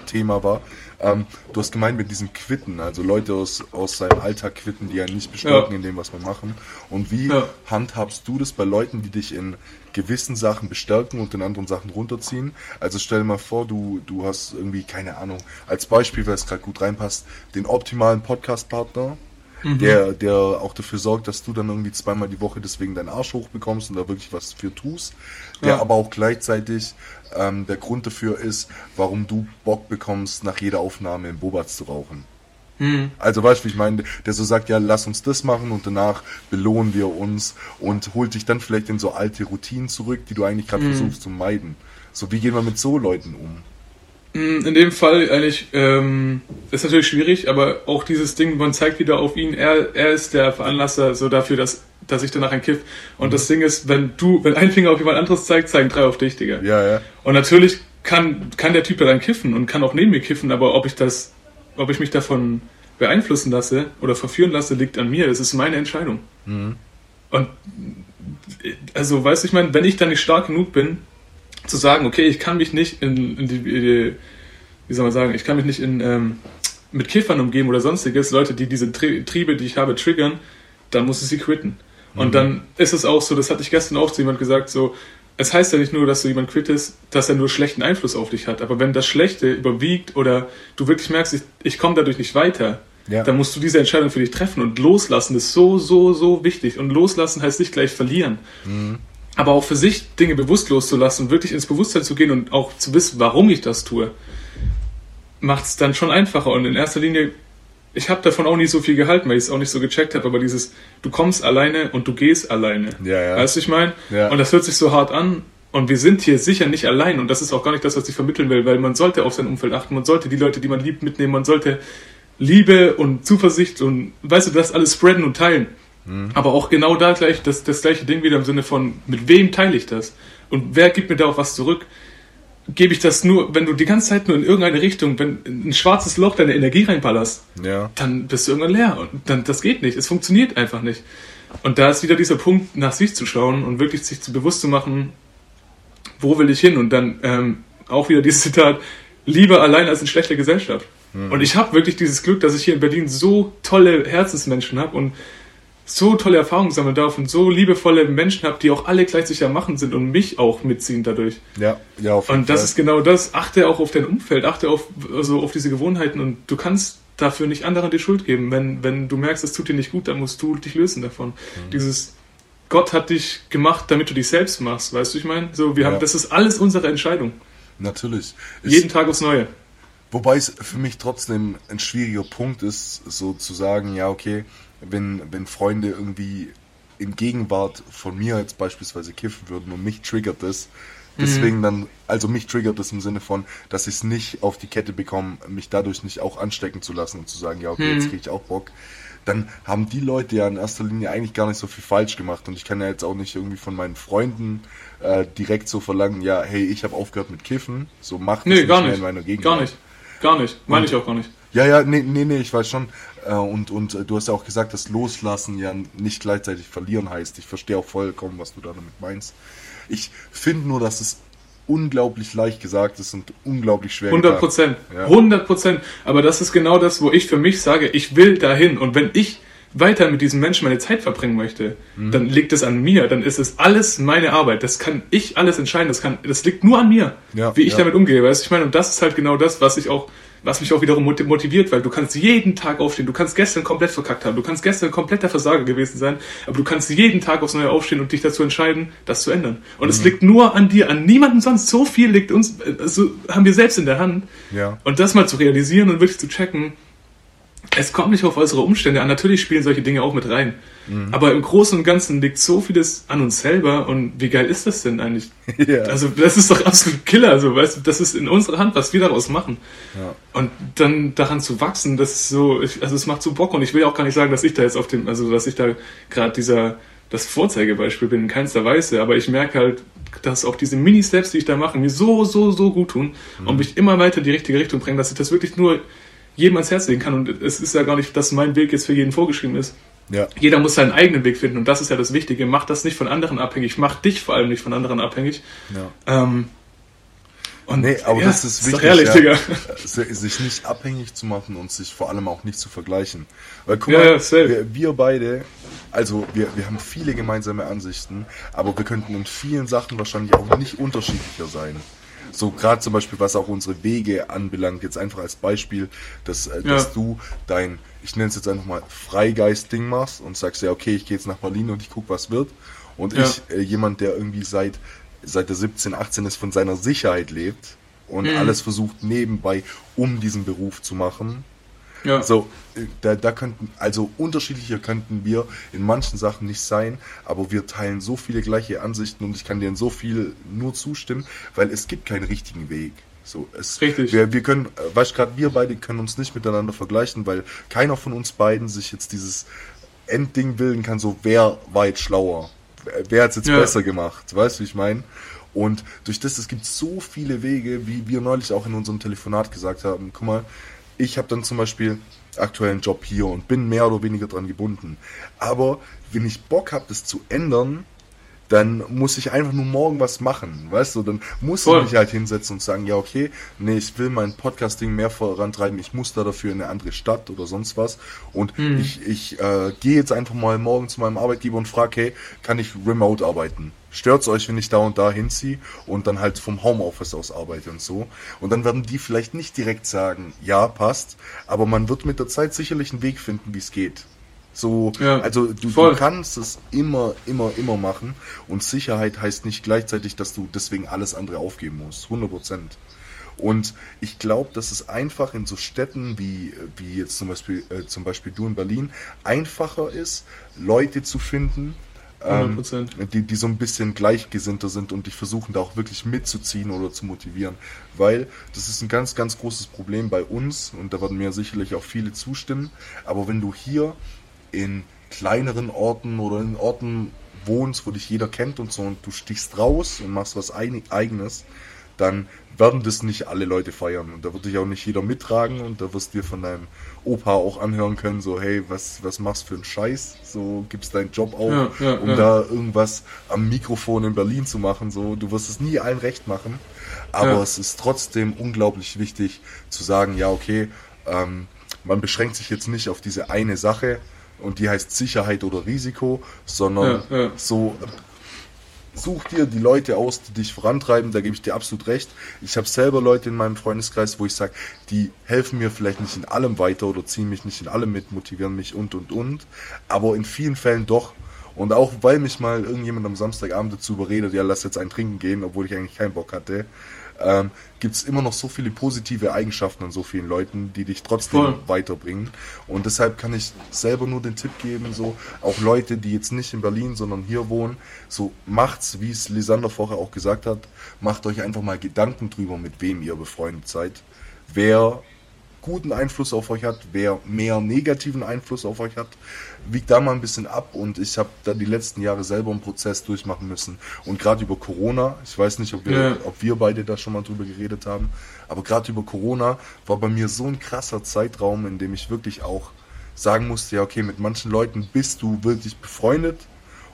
Thema war, ähm, du hast gemeint mit diesem Quitten, also Leute aus, aus seinem Alltag quitten, die ja nicht bestärken Ja. in dem, was wir machen. Und wie Ja. handhabst du das bei Leuten, die dich in gewissen Sachen bestärken und in anderen Sachen runterziehen? Also stell dir mal vor, du, du hast irgendwie, keine Ahnung, als Beispiel, weil es gerade gut reinpasst, den optimalen Podcast-Partner, der, der auch dafür sorgt, dass du dann irgendwie zweimal die Woche deswegen deinen Arsch hochbekommst und da wirklich was für tust, der Ja. aber auch gleichzeitig ähm, der Grund dafür ist, warum du Bock bekommst, nach jeder Aufnahme in Bobatz zu rauchen. Also weißt du, wie ich meine, der so sagt, ja, lass uns das machen und danach belohnen wir uns und holt dich dann vielleicht in so alte Routinen zurück, die du eigentlich gerade versuchst zu meiden. So, wie gehen wir mit so Leuten um? In dem Fall eigentlich ähm, ist natürlich schwierig, aber auch dieses Ding, man zeigt wieder auf ihn, er, er ist der Veranlasser so dafür, dass, dass ich danach ein Kiff. Und das Ding ist, wenn du, wenn ein Finger auf jemand anderes zeigt, zeigen drei auf dich, Digga. Ja, ja. Und natürlich kann, kann der Typ ja dann kiffen und kann auch neben mir kiffen, aber ob ich das, ob ich mich davon beeinflussen lasse oder verführen lasse, liegt an mir. Das ist meine Entscheidung. Und also, weißt du, ich meine, wenn ich dann nicht stark genug bin, zu sagen, okay, ich kann mich nicht in, in die, wie soll man sagen, ich kann mich nicht in, ähm, mit Kiffern umgeben oder sonstiges, Leute, die diese Tri Triebe, die ich habe, triggern, dann muss ich sie quitten. Und dann ist es auch so, das hatte ich gestern auch zu jemand gesagt, so, es heißt ja nicht nur, dass du jemand quittest, dass er nur schlechten Einfluss auf dich hat, aber wenn das Schlechte überwiegt oder du wirklich merkst, ich, ich komme dadurch nicht weiter, Ja. dann musst du diese Entscheidung für dich treffen und loslassen ist so, so, so wichtig. Und loslassen heißt nicht gleich verlieren. Aber auch für sich Dinge bewusst loszulassen und wirklich ins Bewusstsein zu gehen und auch zu wissen, warum ich das tue, macht es dann schon einfacher. Und in erster Linie, ich habe davon auch nicht so viel gehalten, weil ich es auch nicht so gecheckt habe, aber dieses, du kommst alleine und du gehst alleine. Ja, ja. Weißt du, ich meine? Ja. Und das hört sich so hart an. Und wir sind hier sicher nicht allein. Und das ist auch gar nicht das, was ich vermitteln will, weil man sollte auf sein Umfeld achten. Man sollte die Leute, die man liebt, mitnehmen. Man sollte Liebe und Zuversicht und, weißt du, das alles spreaden und teilen. Aber auch genau da gleich das, das gleiche Ding wieder im Sinne von, mit wem teile ich das? Und wer gibt mir da auch was zurück? Gebe ich das nur, wenn du die ganze Zeit nur in irgendeine Richtung, wenn in ein schwarzes Loch deine Energie reinballerst, Ja. dann bist du irgendwann leer. Und dann, das geht nicht. Es funktioniert einfach nicht. Und da ist wieder dieser Punkt, nach sich zu schauen und wirklich sich zu bewusst zu machen, wo will ich hin? Und dann ähm, auch wieder dieses Zitat, lieber allein als in schlechter Gesellschaft. Und ich habe wirklich dieses Glück, dass ich hier in Berlin so tolle Herzensmenschen habe und so tolle Erfahrungen sammeln darf und so liebevolle Menschen habe, die auch alle gleich sicher machen sind und mich auch mitziehen dadurch. Ja, ja, auf jeden Und das Fall. ist genau das. Achte auch auf dein Umfeld, achte auf, also auf diese Gewohnheiten und du kannst dafür nicht anderen die Schuld geben. Wenn, wenn du merkst, es tut dir nicht gut, dann musst du dich lösen davon. Mhm. Dieses Gott hat dich gemacht, damit du dich selbst machst, weißt du, ich meine? So, wir Ja. haben, das ist alles unsere Entscheidung. Natürlich. Ist, Jeden Tag aufs Neue. Wobei es für mich trotzdem ein schwieriger Punkt ist, so zu sagen, ja, okay, wenn, wenn Freunde irgendwie in Gegenwart von mir jetzt beispielsweise kiffen würden und mich triggert das, deswegen dann, also mich triggert das im Sinne von, dass ich es nicht auf die Kette bekomme, mich dadurch nicht auch anstecken zu lassen und zu sagen, ja, okay, jetzt kriege ich auch Bock, dann haben die Leute ja in erster Linie eigentlich gar nicht so viel falsch gemacht und ich kann ja jetzt auch nicht irgendwie von meinen Freunden äh, direkt so verlangen, ja, hey, ich habe aufgehört mit Kiffen, so macht Nee, gar mehr nicht. in meiner Gegenwart. Gar nicht. Gar nicht. Meine ich auch gar nicht. Ja, ja, nee, nee, nee, ich weiß schon. Äh, und und äh, du hast ja auch gesagt, dass Loslassen ja nicht gleichzeitig verlieren heißt. Ich verstehe auch vollkommen, was du da damit meinst. Ich finde nur, dass es unglaublich leicht gesagt ist und unglaublich schwer 100 Prozent. Ja. 100 Prozent. Aber das ist genau das, wo ich für mich sage, ich will dahin. Und wenn ich weiter mit diesem Menschen meine Zeit verbringen möchte, Mhm. dann liegt es an mir. Dann ist es alles meine Arbeit. Das kann ich alles entscheiden. Das kann, das liegt nur an mir, Ja, wie ich ja. damit umgehe. Weißt du, ich meine, und das ist halt genau das, was ich auch, was mich auch wiederum moti- motiviert, weil du kannst jeden Tag aufstehen. Du kannst gestern komplett verkackt haben. Du kannst gestern kompletter Versager gewesen sein. Aber du kannst jeden Tag aufs Neue aufstehen und dich dazu entscheiden, das zu ändern. Und Mhm. es liegt nur an dir, an niemandem sonst. So viel liegt uns, also haben wir selbst in der Hand. Ja. Und das mal zu realisieren und wirklich zu checken, es kommt nicht auf äußere Umstände an. Natürlich spielen solche Dinge auch mit rein. Mhm. Aber im Großen und Ganzen liegt so vieles an uns selber. Und wie geil ist das denn eigentlich? <laughs> Ja. Also, das ist doch absolut Killer. So, weißt du, das ist in unserer Hand, was wir daraus machen. Ja. Und dann daran zu wachsen, das ist so, ich, also es macht so Bock. Und ich will auch gar nicht sagen, dass ich da jetzt auf dem, also dass ich da gerade dieser, das Vorzeigebeispiel bin, in keinster Weise. Aber ich merke halt, dass auch diese Mini-Steps, die ich da mache, mir so, so, so gut tun und mich immer weiter in die richtige Richtung bringen, dass ich das wirklich nur jedem ans Herz legen kann. Und es ist ja gar nicht, dass mein Weg jetzt für jeden vorgeschrieben ist. Ja. Jeder muss seinen eigenen Weg finden und das ist ja das Wichtige. Mach das nicht von anderen abhängig. Mach dich vor allem nicht von anderen abhängig. ja. Ähm, und Nee, aber ja, das ist wichtig, doch herrlich, ja, sich nicht abhängig zu machen und sich vor allem auch nicht zu vergleichen. Weil guck mal, wir, wir beide, also wir, wir haben viele gemeinsame Ansichten, aber wir könnten in vielen Sachen wahrscheinlich auch nicht unterschiedlicher sein. So gerade zum Beispiel, was auch unsere Wege anbelangt, jetzt einfach als Beispiel, dass, äh, Ja. dass du dein, ich nenne es jetzt einfach mal Freigeist-Ding machst und sagst ja, okay, ich gehe jetzt nach Berlin und ich guck, was wird. Und Ja. ich, äh, jemand, der irgendwie seit, seit der 17, 18 ist, von seiner Sicherheit lebt und Mhm. alles versucht nebenbei, um diesen Beruf zu machen. Ja. So, äh, da, da könnten, also unterschiedlicher könnten wir in manchen Sachen nicht sein, aber wir teilen so viele gleiche Ansichten und ich kann dir in so viel nur zustimmen, weil es gibt keinen richtigen Weg. So, es, Richtig. Wir, wir können, äh, weißt gerade wir beide können uns nicht miteinander vergleichen, weil keiner von uns beiden sich jetzt dieses Endding bilden kann, so wer war jetzt schlauer, wer, wer hat es jetzt Ja. besser gemacht, weißt du, wie ich meine? Und durch das, es gibt so viele Wege, wie wir neulich auch in unserem Telefonat gesagt haben, guck mal, ich habe dann zum Beispiel aktuell einen Job hier und bin mehr oder weniger dran gebunden. Aber wenn ich Bock habe, das zu ändern, dann muss ich einfach nur morgen was machen, weißt du? Dann muss Voll. ich mich halt hinsetzen und sagen, ja okay, nee, ich will mein Podcasting mehr vorantreiben, ich muss da dafür in eine andere Stadt oder sonst was und ich, ich äh, gehe jetzt einfach mal morgen zu meinem Arbeitgeber und frage, hey, kann ich remote arbeiten? Stört's euch, wenn ich da und da hinziehe und dann halt vom Homeoffice aus arbeite und so? Und dann werden die vielleicht nicht direkt sagen, ja, passt, aber man wird mit der Zeit sicherlich einen Weg finden, wie es geht. So, Ja, also du, du kannst es immer, immer, immer machen. Und Sicherheit heißt nicht gleichzeitig, dass du deswegen alles andere aufgeben musst. 100 Prozent. Und ich glaube, dass es einfach in so Städten wie, wie jetzt zum Beispiel, äh, zum Beispiel du in Berlin einfacher ist, Leute zu finden, ähm, 100%. die, die so ein bisschen gleichgesinnter sind und dich versuchen da auch wirklich mitzuziehen oder zu motivieren. Weil das ist ein ganz, ganz großes Problem bei uns und da werden mir sicherlich auch viele zustimmen. Aber wenn du hier in kleineren Orten oder in Orten wohnst, wo dich jeder kennt und so und du stichst raus und machst was eigenes, dann werden das nicht alle Leute feiern und da wird dich auch nicht jeder mittragen und da wirst du dir von deinem Opa auch anhören können, so hey, was, was machst du für einen Scheiß? So gibst deinen Job auf, Ja, ja, um ja. da irgendwas am Mikrofon in Berlin zu machen. So, du wirst es nie allen recht machen, aber es ist trotzdem unglaublich wichtig zu sagen, ja okay, ähm, man beschränkt sich jetzt nicht auf diese eine Sache und die heißt Sicherheit oder Risiko, sondern Ja, ja. so such dir die Leute aus, die dich vorantreiben, da gebe ich dir absolut recht. Ich habe selber Leute in meinem Freundeskreis, wo ich sage, die helfen mir vielleicht nicht in allem weiter oder ziehen mich nicht in allem mit, motivieren mich und und und, aber in vielen Fällen doch. Und auch weil mich mal irgendjemand am Samstagabend dazu überredet, ja, lass jetzt ein Trinken gehen, obwohl ich eigentlich keinen Bock hatte, ähm, gibt es immer noch so viele positive Eigenschaften an so vielen Leuten, die dich trotzdem Voll. weiterbringen. Und deshalb kann ich selber nur den Tipp geben, so auch Leute, die jetzt nicht in Berlin, sondern hier wohnen, so macht's, wie es Lisander vorher auch gesagt hat, macht euch einfach mal Gedanken drüber, mit wem ihr befreundet seid, wer guten Einfluss auf euch hat, wer mehr negativen Einfluss auf euch hat, wiegt da mal ein bisschen ab und ich habe da die letzten Jahre selber einen Prozess durchmachen müssen und gerade über Corona, ich weiß nicht, ob wir, Ja. ob wir beide da schon mal drüber geredet haben, aber gerade über Corona war bei mir so ein krasser Zeitraum, in dem ich wirklich auch sagen musste, ja okay, mit manchen Leuten bist du wirklich befreundet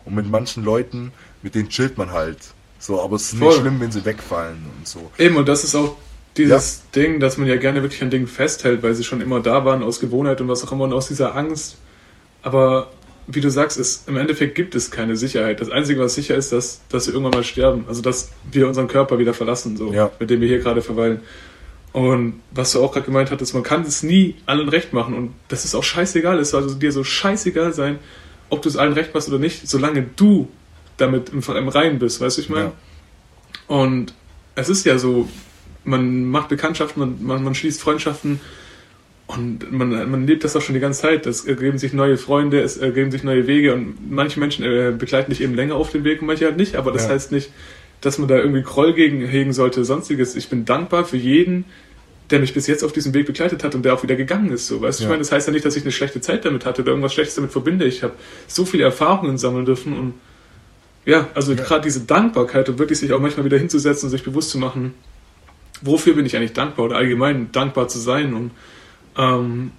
und mit manchen Leuten, mit denen chillt man halt. So, aber es ist Voll. nicht schlimm, wenn sie wegfallen und so. Eben, und das ist auch dieses Ding, dass man ja gerne wirklich an Dingen festhält, weil sie schon immer da waren, aus Gewohnheit und was auch immer und aus dieser Angst. Aber wie du sagst, ist, im Endeffekt gibt es keine Sicherheit. Das Einzige, was sicher ist, dass, dass wir irgendwann mal sterben. Also, dass wir unseren Körper wieder verlassen, so, Ja. mit dem wir hier gerade verweilen. Und was du auch gerade gemeint hattest, man kann es nie allen recht machen. Und das ist auch scheißegal. Es soll also dir so scheißegal sein, ob du es allen recht machst oder nicht, solange du damit im, im Reinen bist, weißt du, ich meine? Ja. Und es ist ja so, man macht Bekanntschaften, man, man, man schließt Freundschaften Und man, man lebt das auch schon die ganze Zeit. Es ergeben sich neue Freunde, es ergeben sich neue Wege und manche Menschen äh, begleiten dich eben länger auf dem Weg und manche halt nicht. Aber das Ja. heißt nicht, dass man da irgendwie Groll gegen hegen sollte, sonstiges. Ich bin dankbar für jeden, der mich bis jetzt auf diesem Weg begleitet hat und der auch wieder gegangen ist. So, weißt du, Ja. ich meine, das heißt ja nicht, dass ich eine schlechte Zeit damit hatte oder irgendwas Schlechtes damit verbinde. Ich habe so viele Erfahrungen sammeln dürfen und ja, also Ja. gerade diese Dankbarkeit und wirklich sich auch manchmal wieder hinzusetzen und sich bewusst zu machen, wofür bin ich eigentlich dankbar oder allgemein dankbar zu sein und ähm,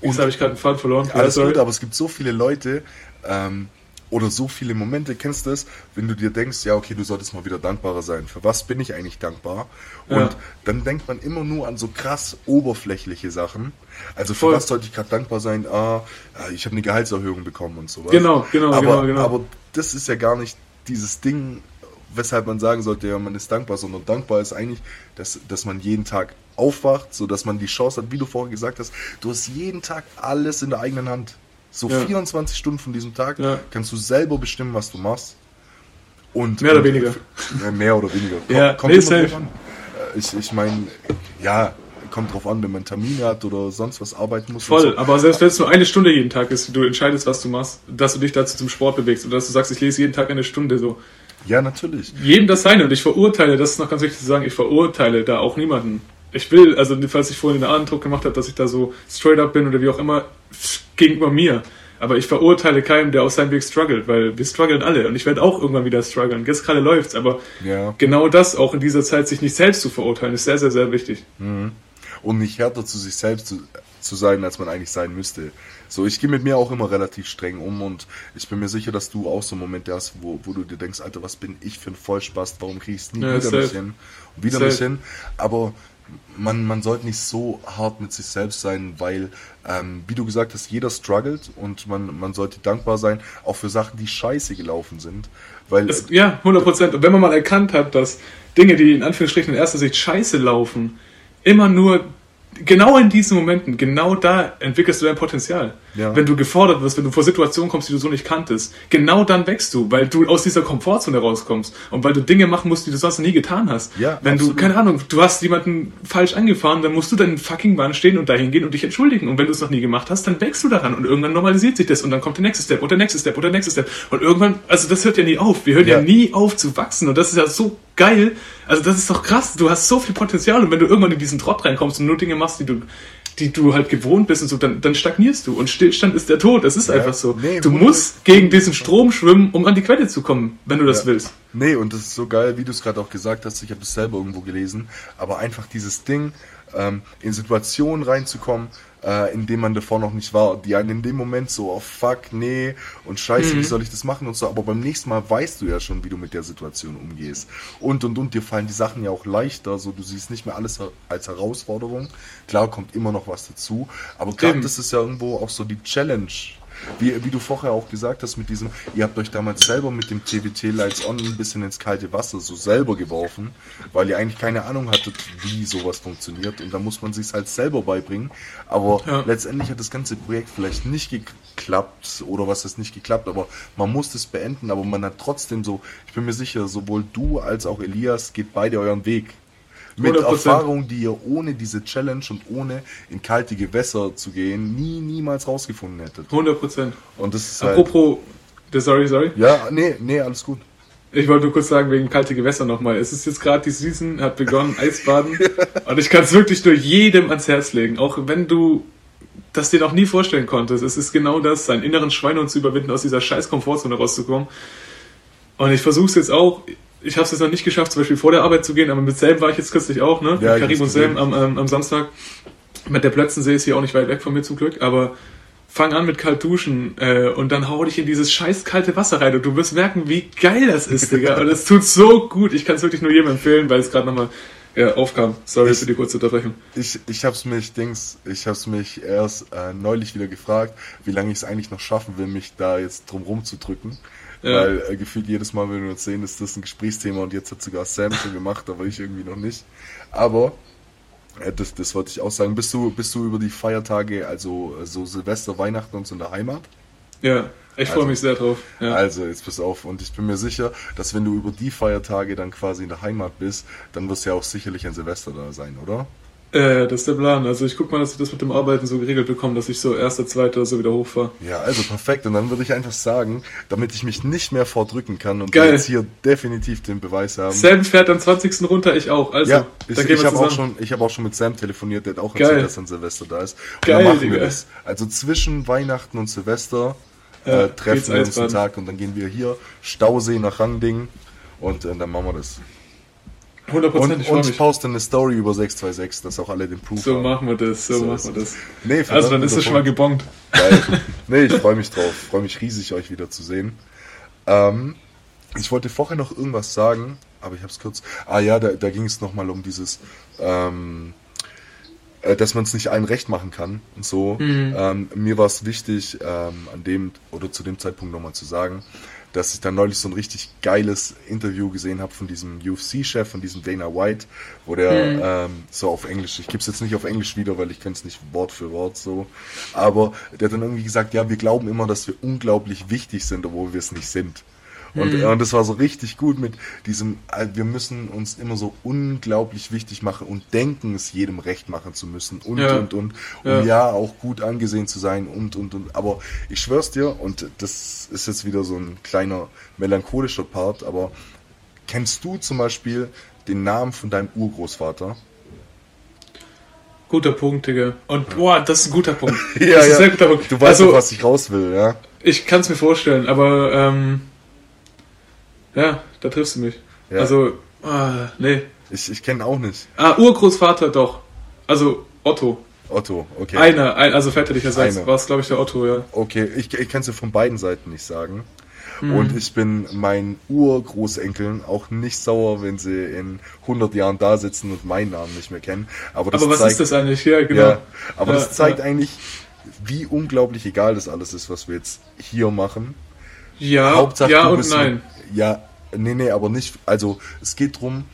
jetzt habe ich gerade einen Faden verloren. Alles gut, aber es gibt so viele Leute ähm, oder so viele Momente, kennst du das, wenn du dir denkst, ja, okay, du solltest mal wieder dankbarer sein. Für was bin ich eigentlich dankbar? Und Ja. dann denkt man immer nur an so krass oberflächliche Sachen. Also für Voll. was sollte ich gerade dankbar sein? Ah, ah, ich habe eine Gehaltserhöhung bekommen und sowas. Genau, genau, aber, genau, genau. Aber das ist ja gar nicht dieses Ding, weshalb man sagen sollte, ja, man ist dankbar, sondern dankbar ist eigentlich, dass, dass man jeden Tag aufwacht, so dass man die Chance hat, wie du vorher gesagt hast, du hast jeden Tag alles in der eigenen Hand. So Ja. 24 Stunden von diesem Tag Ja. kannst du selber bestimmen, was du machst. Und, Mehr oder und- weniger. Ja, mehr oder weniger. Ja, kommt nee, safe. an. Äh, Ich, ich meine, ja, kommt drauf an, wenn man Termine hat oder sonst was arbeiten muss. Voll, so. aber selbst wenn es nur eine Stunde jeden Tag ist, du entscheidest, was du machst, dass du dich dazu zum Sport bewegst oder dass du sagst, ich lese jeden Tag eine Stunde so. Ja, natürlich. Jedem das seine und ich verurteile, das ist noch ganz wichtig zu sagen, ich verurteile da auch niemanden. Ich will, also falls ich vorhin den Eindruck gemacht habe, dass ich da so straight up bin oder wie auch immer, gegenüber mir. Aber ich verurteile keinen, der auf seinem Weg struggelt, weil wir strugglen alle und ich werde auch irgendwann wieder strugglen. Jetzt gerade läuft's, aber Ja. genau das, auch in dieser Zeit, sich nicht selbst zu verurteilen, ist sehr, sehr, sehr wichtig. und nicht härter zu sich selbst zu, zu sein, als man eigentlich sein müsste. So, ich gehe mit mir auch immer relativ streng um und ich bin mir sicher, dass du auch so Momente hast, wo, wo du dir denkst, Alter, was bin ich für ein Vollspaß, warum kriege ich es nie Ja, wieder hin und wieder nicht hin. Aber man, man sollte nicht so hart mit sich selbst sein, weil, ähm, wie du gesagt hast, jeder struggelt und man, man sollte dankbar sein, auch für Sachen, die scheiße gelaufen sind. Weil Das, ja, 100 Prozent. Und wenn man mal erkannt hat, dass Dinge, die in Anführungsstrichen in erster Sicht scheiße laufen, immer nur genau in diesen Momenten, genau da entwickelst du dein Potenzial. Ja. Wenn du gefordert wirst, wenn du vor Situationen kommst, die du so nicht kanntest, genau dann wächst du, weil du aus dieser Komfortzone rauskommst und weil du Dinge machen musst, die du sonst noch nie getan hast. Ja, wenn absolut. du, keine Ahnung, du hast jemanden falsch angefahren, dann musst du deinen fucking Bahn stehen und dahin gehen und dich entschuldigen. Und wenn du es noch nie gemacht hast, dann wächst du daran und irgendwann normalisiert sich das und dann kommt der nächste Step und der nächste Step und der nächste Step. Und irgendwann, also das hört ja nie auf. Wir hören ja, Ja. nie auf zu wachsen und das ist ja so geil. Also das ist doch krass. Du hast so viel Potenzial und wenn du irgendwann in diesen Trott reinkommst und nur Dinge machst, die du die du halt gewohnt bist und so, dann, dann stagnierst du und Stillstand ist der Tod. Das ist Ja. einfach so. Nee, du musst gegen diesen Strom schwimmen, um an die Quelle zu kommen, wenn du das Ja. willst. Nee, und das ist so geil, wie du es gerade auch gesagt hast. Ich habe es selber irgendwo gelesen. Aber einfach dieses Ding, ähm, in Situationen reinzukommen, äh, in denen man davor noch nicht war, die einen in dem Moment so, oh fuck, nee, und scheiße, Mhm. wie soll ich das machen und so. Aber beim nächsten Mal weißt du ja schon, wie du mit der Situation umgehst. Und, und, und, dir fallen die Sachen ja auch leichter, so du siehst nicht mehr alles als Herausforderung. Klar kommt immer noch was dazu, aber gerade das ist ja irgendwo auch so die Challenge. Wie, wie du vorher auch gesagt hast, mit diesem, ihr habt euch damals selber mit dem TWT Lights On ein bisschen ins kalte Wasser so selber geworfen, weil ihr eigentlich keine Ahnung hattet, wie sowas funktioniert. Und da muss man sich halt selber beibringen. Aber Ja. letztendlich hat das ganze Projekt vielleicht nicht geklappt oder was ist nicht geklappt, aber man muss es beenden, aber man hat trotzdem so, ich bin mir sicher, sowohl du als auch Elias geht beide euren Weg. Mit 100%. Erfahrung, die ihr ohne diese Challenge und ohne in kalte Gewässer zu gehen, nie, niemals rausgefunden hättet. 100 Prozent. Und das ist halt. Apropos, sorry, sorry. Ja, nee, nee, alles gut. Ich wollte nur kurz sagen, wegen kalte Gewässer nochmal. Es ist jetzt gerade die Season, hat begonnen, <laughs> Eisbaden. und ich kann es wirklich nur jedem ans Herz legen. Auch wenn du das dir noch nie vorstellen konntest. Es ist genau das, seinen inneren Schweinehund zu überwinden, aus dieser scheiß Komfortzone rauszukommen. Und ich versuche es jetzt auch. Ich habe es jetzt noch nicht geschafft, zum Beispiel vor der Arbeit zu gehen, aber mit Selm war ich jetzt kürzlich auch, ne? Ja, mit Karim und gesehen. am, am, am Samstag. Mit der Plötzensee ist hier auch nicht weit weg von mir zum Glück, aber fang an mit kalt duschen äh, und dann hau dich in dieses scheiß kalte Wasser rein und du wirst merken, wie geil das ist, Digga. <laughs> Und es tut so gut. Ich kann es wirklich nur jedem empfehlen, weil es gerade nochmal ja, aufkam. Sorry Ich- für die kurze Unterbrechung. Ich, ich hab's mich, Dings, ich hab's mich erst äh, neulich wieder gefragt, wie lange ich es eigentlich noch schaffen will, mich da jetzt drum rumzudrücken. Ja. Weil äh, gefühlt jedes Mal, wenn wir uns sehen, ist das ein Gesprächsthema und jetzt hat sogar Sam schon gemacht, aber ich irgendwie noch nicht. Aber äh, das, das wollte ich auch sagen. Bist du, bist du über die Feiertage, also äh, so Silvester, Weihnachten und so in der Heimat? Ja, ich freue Also- mich sehr drauf. Ja. Also, jetzt pass auf. Und ich bin mir sicher, dass wenn du über die Feiertage dann quasi in der Heimat bist, dann wirst du ja auch sicherlich ein Silvester da sein, oder? Äh, das ist der Plan. Also ich guck mal, dass ich das mit dem Arbeiten so geregelt bekomme, dass ich so erster, zweiter oder so wieder hochfahre. Ja, also perfekt. Und dann würde ich einfach sagen, damit ich mich nicht mehr vordrücken kann und Geil. wir jetzt hier definitiv den Beweis haben. Sam fährt am 20. runter, ich auch. Also, ja, ich, dann gehen ich habe auch schon, ich habe auch schon mit Sam telefoniert, der hat auch erzählt, dass an Silvester da ist. Und Geil, dann machen wir das. Also zwischen Weihnachten und Silvester Ja, äh, geht's treffen wir uns einen. Tag und dann gehen wir hier Stausee nach Rangding und äh, dann machen wir das. 100 Und, und ich poste eine Story über 626, dass auch alle den Proof So haben. machen wir das, so, So machen wir das. Nee, Also dann ist es schon mal gebongt. Geil. <laughs> Nee, ich freue mich drauf. Freue mich riesig, euch wieder zu sehen. Ähm, ich wollte vorher noch irgendwas sagen, aber ich habe es kurz. Ah ja, da, da ging es nochmal um dieses, ähm, äh, dass man es nicht allen recht machen kann und so. Ähm, mir war es wichtig, ähm, an dem oder zu dem Zeitpunkt nochmal zu sagen, dass ich dann neulich so ein richtig geiles Interview gesehen habe von diesem UFC-Chef, von diesem Dana White, wo der ähm, so auf Englisch, ich gebe es jetzt nicht auf Englisch wieder, weil ich kenne es nicht Wort für Wort so, aber der hat dann irgendwie gesagt, ja, wir glauben immer, dass wir unglaublich wichtig sind, obwohl wir es nicht sind. Und, äh, und das war so richtig gut mit diesem, äh, wir müssen uns immer so unglaublich wichtig machen und denken, es jedem recht machen zu müssen und, Ja. und, und, um Ja. ja. auch gut angesehen zu sein und, und, und. Aber ich schwör's dir, und das ist jetzt wieder so ein kleiner melancholischer Part, aber kennst du zum Beispiel den Namen von deinem Urgroßvater? Guter Punkt, Digga. Und boah, das ist ein guter Punkt. <laughs> Ja, das ist ja. ein sehr guter Punkt. Du weißt also, doch, was ich raus will, ja? ich kann es mir vorstellen, aber ähm, ja, da triffst du mich. Ja. Also, ah, nee. Ich, ich kenne auch nicht. Ah, Urgroßvater doch. Also Otto. Otto, okay. Einer, ein, also väterlicherseits war es, glaube ich, der Otto, ja. Okay, ich, ich kann es dir von beiden Seiten nicht sagen. Mhm. Und ich bin meinen Urgroßenkeln auch nicht sauer, wenn sie in 100 Jahren da sitzen und meinen Namen nicht mehr kennen. Aber das Aber was zeigt, ist das eigentlich? Ja, genau. Ja, aber Ja, das zeigt ja. eigentlich, wie unglaublich egal das alles ist, was wir jetzt hier machen. Ja, Hauptsache, ja und nein. Ja, nee, nee, aber nicht. Also, es geht darum,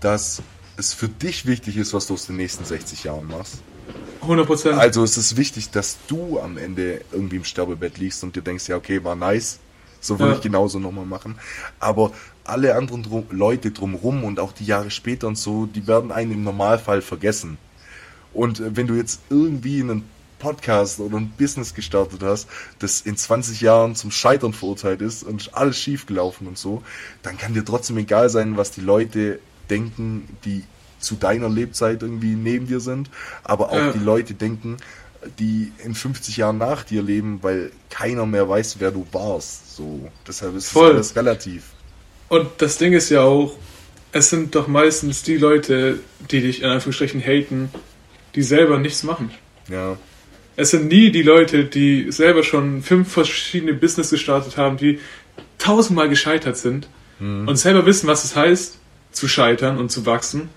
dass es für dich wichtig ist, was du aus den nächsten 60 Jahren machst. 100 Prozent. Also es ist wichtig, dass du am Ende irgendwie im Sterbebett liegst und dir denkst, ja, okay, war nice. So würde Ja. ich genauso nochmal machen. Aber alle anderen drum, Leute drumrum und auch die Jahre später und so, die werden einen im Normalfall vergessen. Und wenn du jetzt irgendwie einen Podcast oder ein Business gestartet hast, das in 20 Jahren zum Scheitern verurteilt ist und alles schief gelaufen und so, dann kann dir trotzdem egal sein, was die Leute denken, die zu deiner Lebzeit irgendwie neben dir sind, aber auch Ja. die Leute denken, die in 50 Jahren nach dir leben, weil keiner mehr weiß, wer du warst. So, deshalb ist Voll. das alles relativ. Und das Ding ist ja auch, es sind doch meistens die Leute, die dich in Anführungsstrichen haten, die selber nichts machen. Ja, Es sind nie die Leute, die selber schon fünf verschiedene Business gestartet haben, die tausendmal gescheitert sind und selber wissen, was es heißt, zu scheitern und zu wachsen,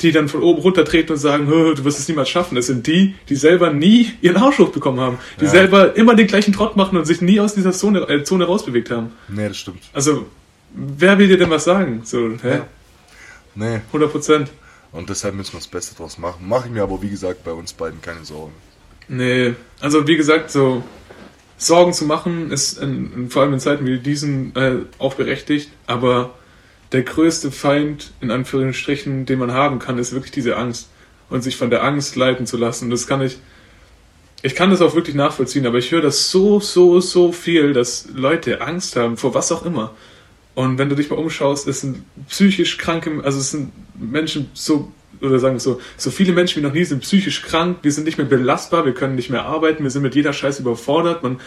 die dann von oben runter treten und sagen, "Hö, du wirst es niemals schaffen. Es sind die, die selber nie ihren Arsch hochbekommen haben, die Ja. selber immer den gleichen Trott machen und sich nie aus dieser Zone, äh, Zone rausbewegt haben. nee, das stimmt. Also, wer will dir denn was sagen? So, hä? Ja. Nee, 100 Prozent. und deshalb müssen wir das Beste draus machen. Mache ich mir aber, wie gesagt, bei uns beiden keine Sorgen. Nee, also wie gesagt, so Sorgen zu machen ist in, in, vor allem in Zeiten wie diesen äh, auch berechtigt, aber der größte Feind, in Anführungsstrichen, den man haben kann, ist wirklich diese Angst. Und sich von der Angst leiten zu lassen. Das kann ich. Ich kann das auch wirklich nachvollziehen, aber ich höre das so, so, so viel, dass Leute Angst haben, vor was auch immer. Und wenn du dich mal umschaust, es sind psychisch kranke, also es sind Menschen so, oder sagen wir so, so viele Menschen wie noch nie sind psychisch krank, wir sind nicht mehr belastbar, wir können nicht mehr arbeiten, wir sind mit jeder Scheiße überfordert, man,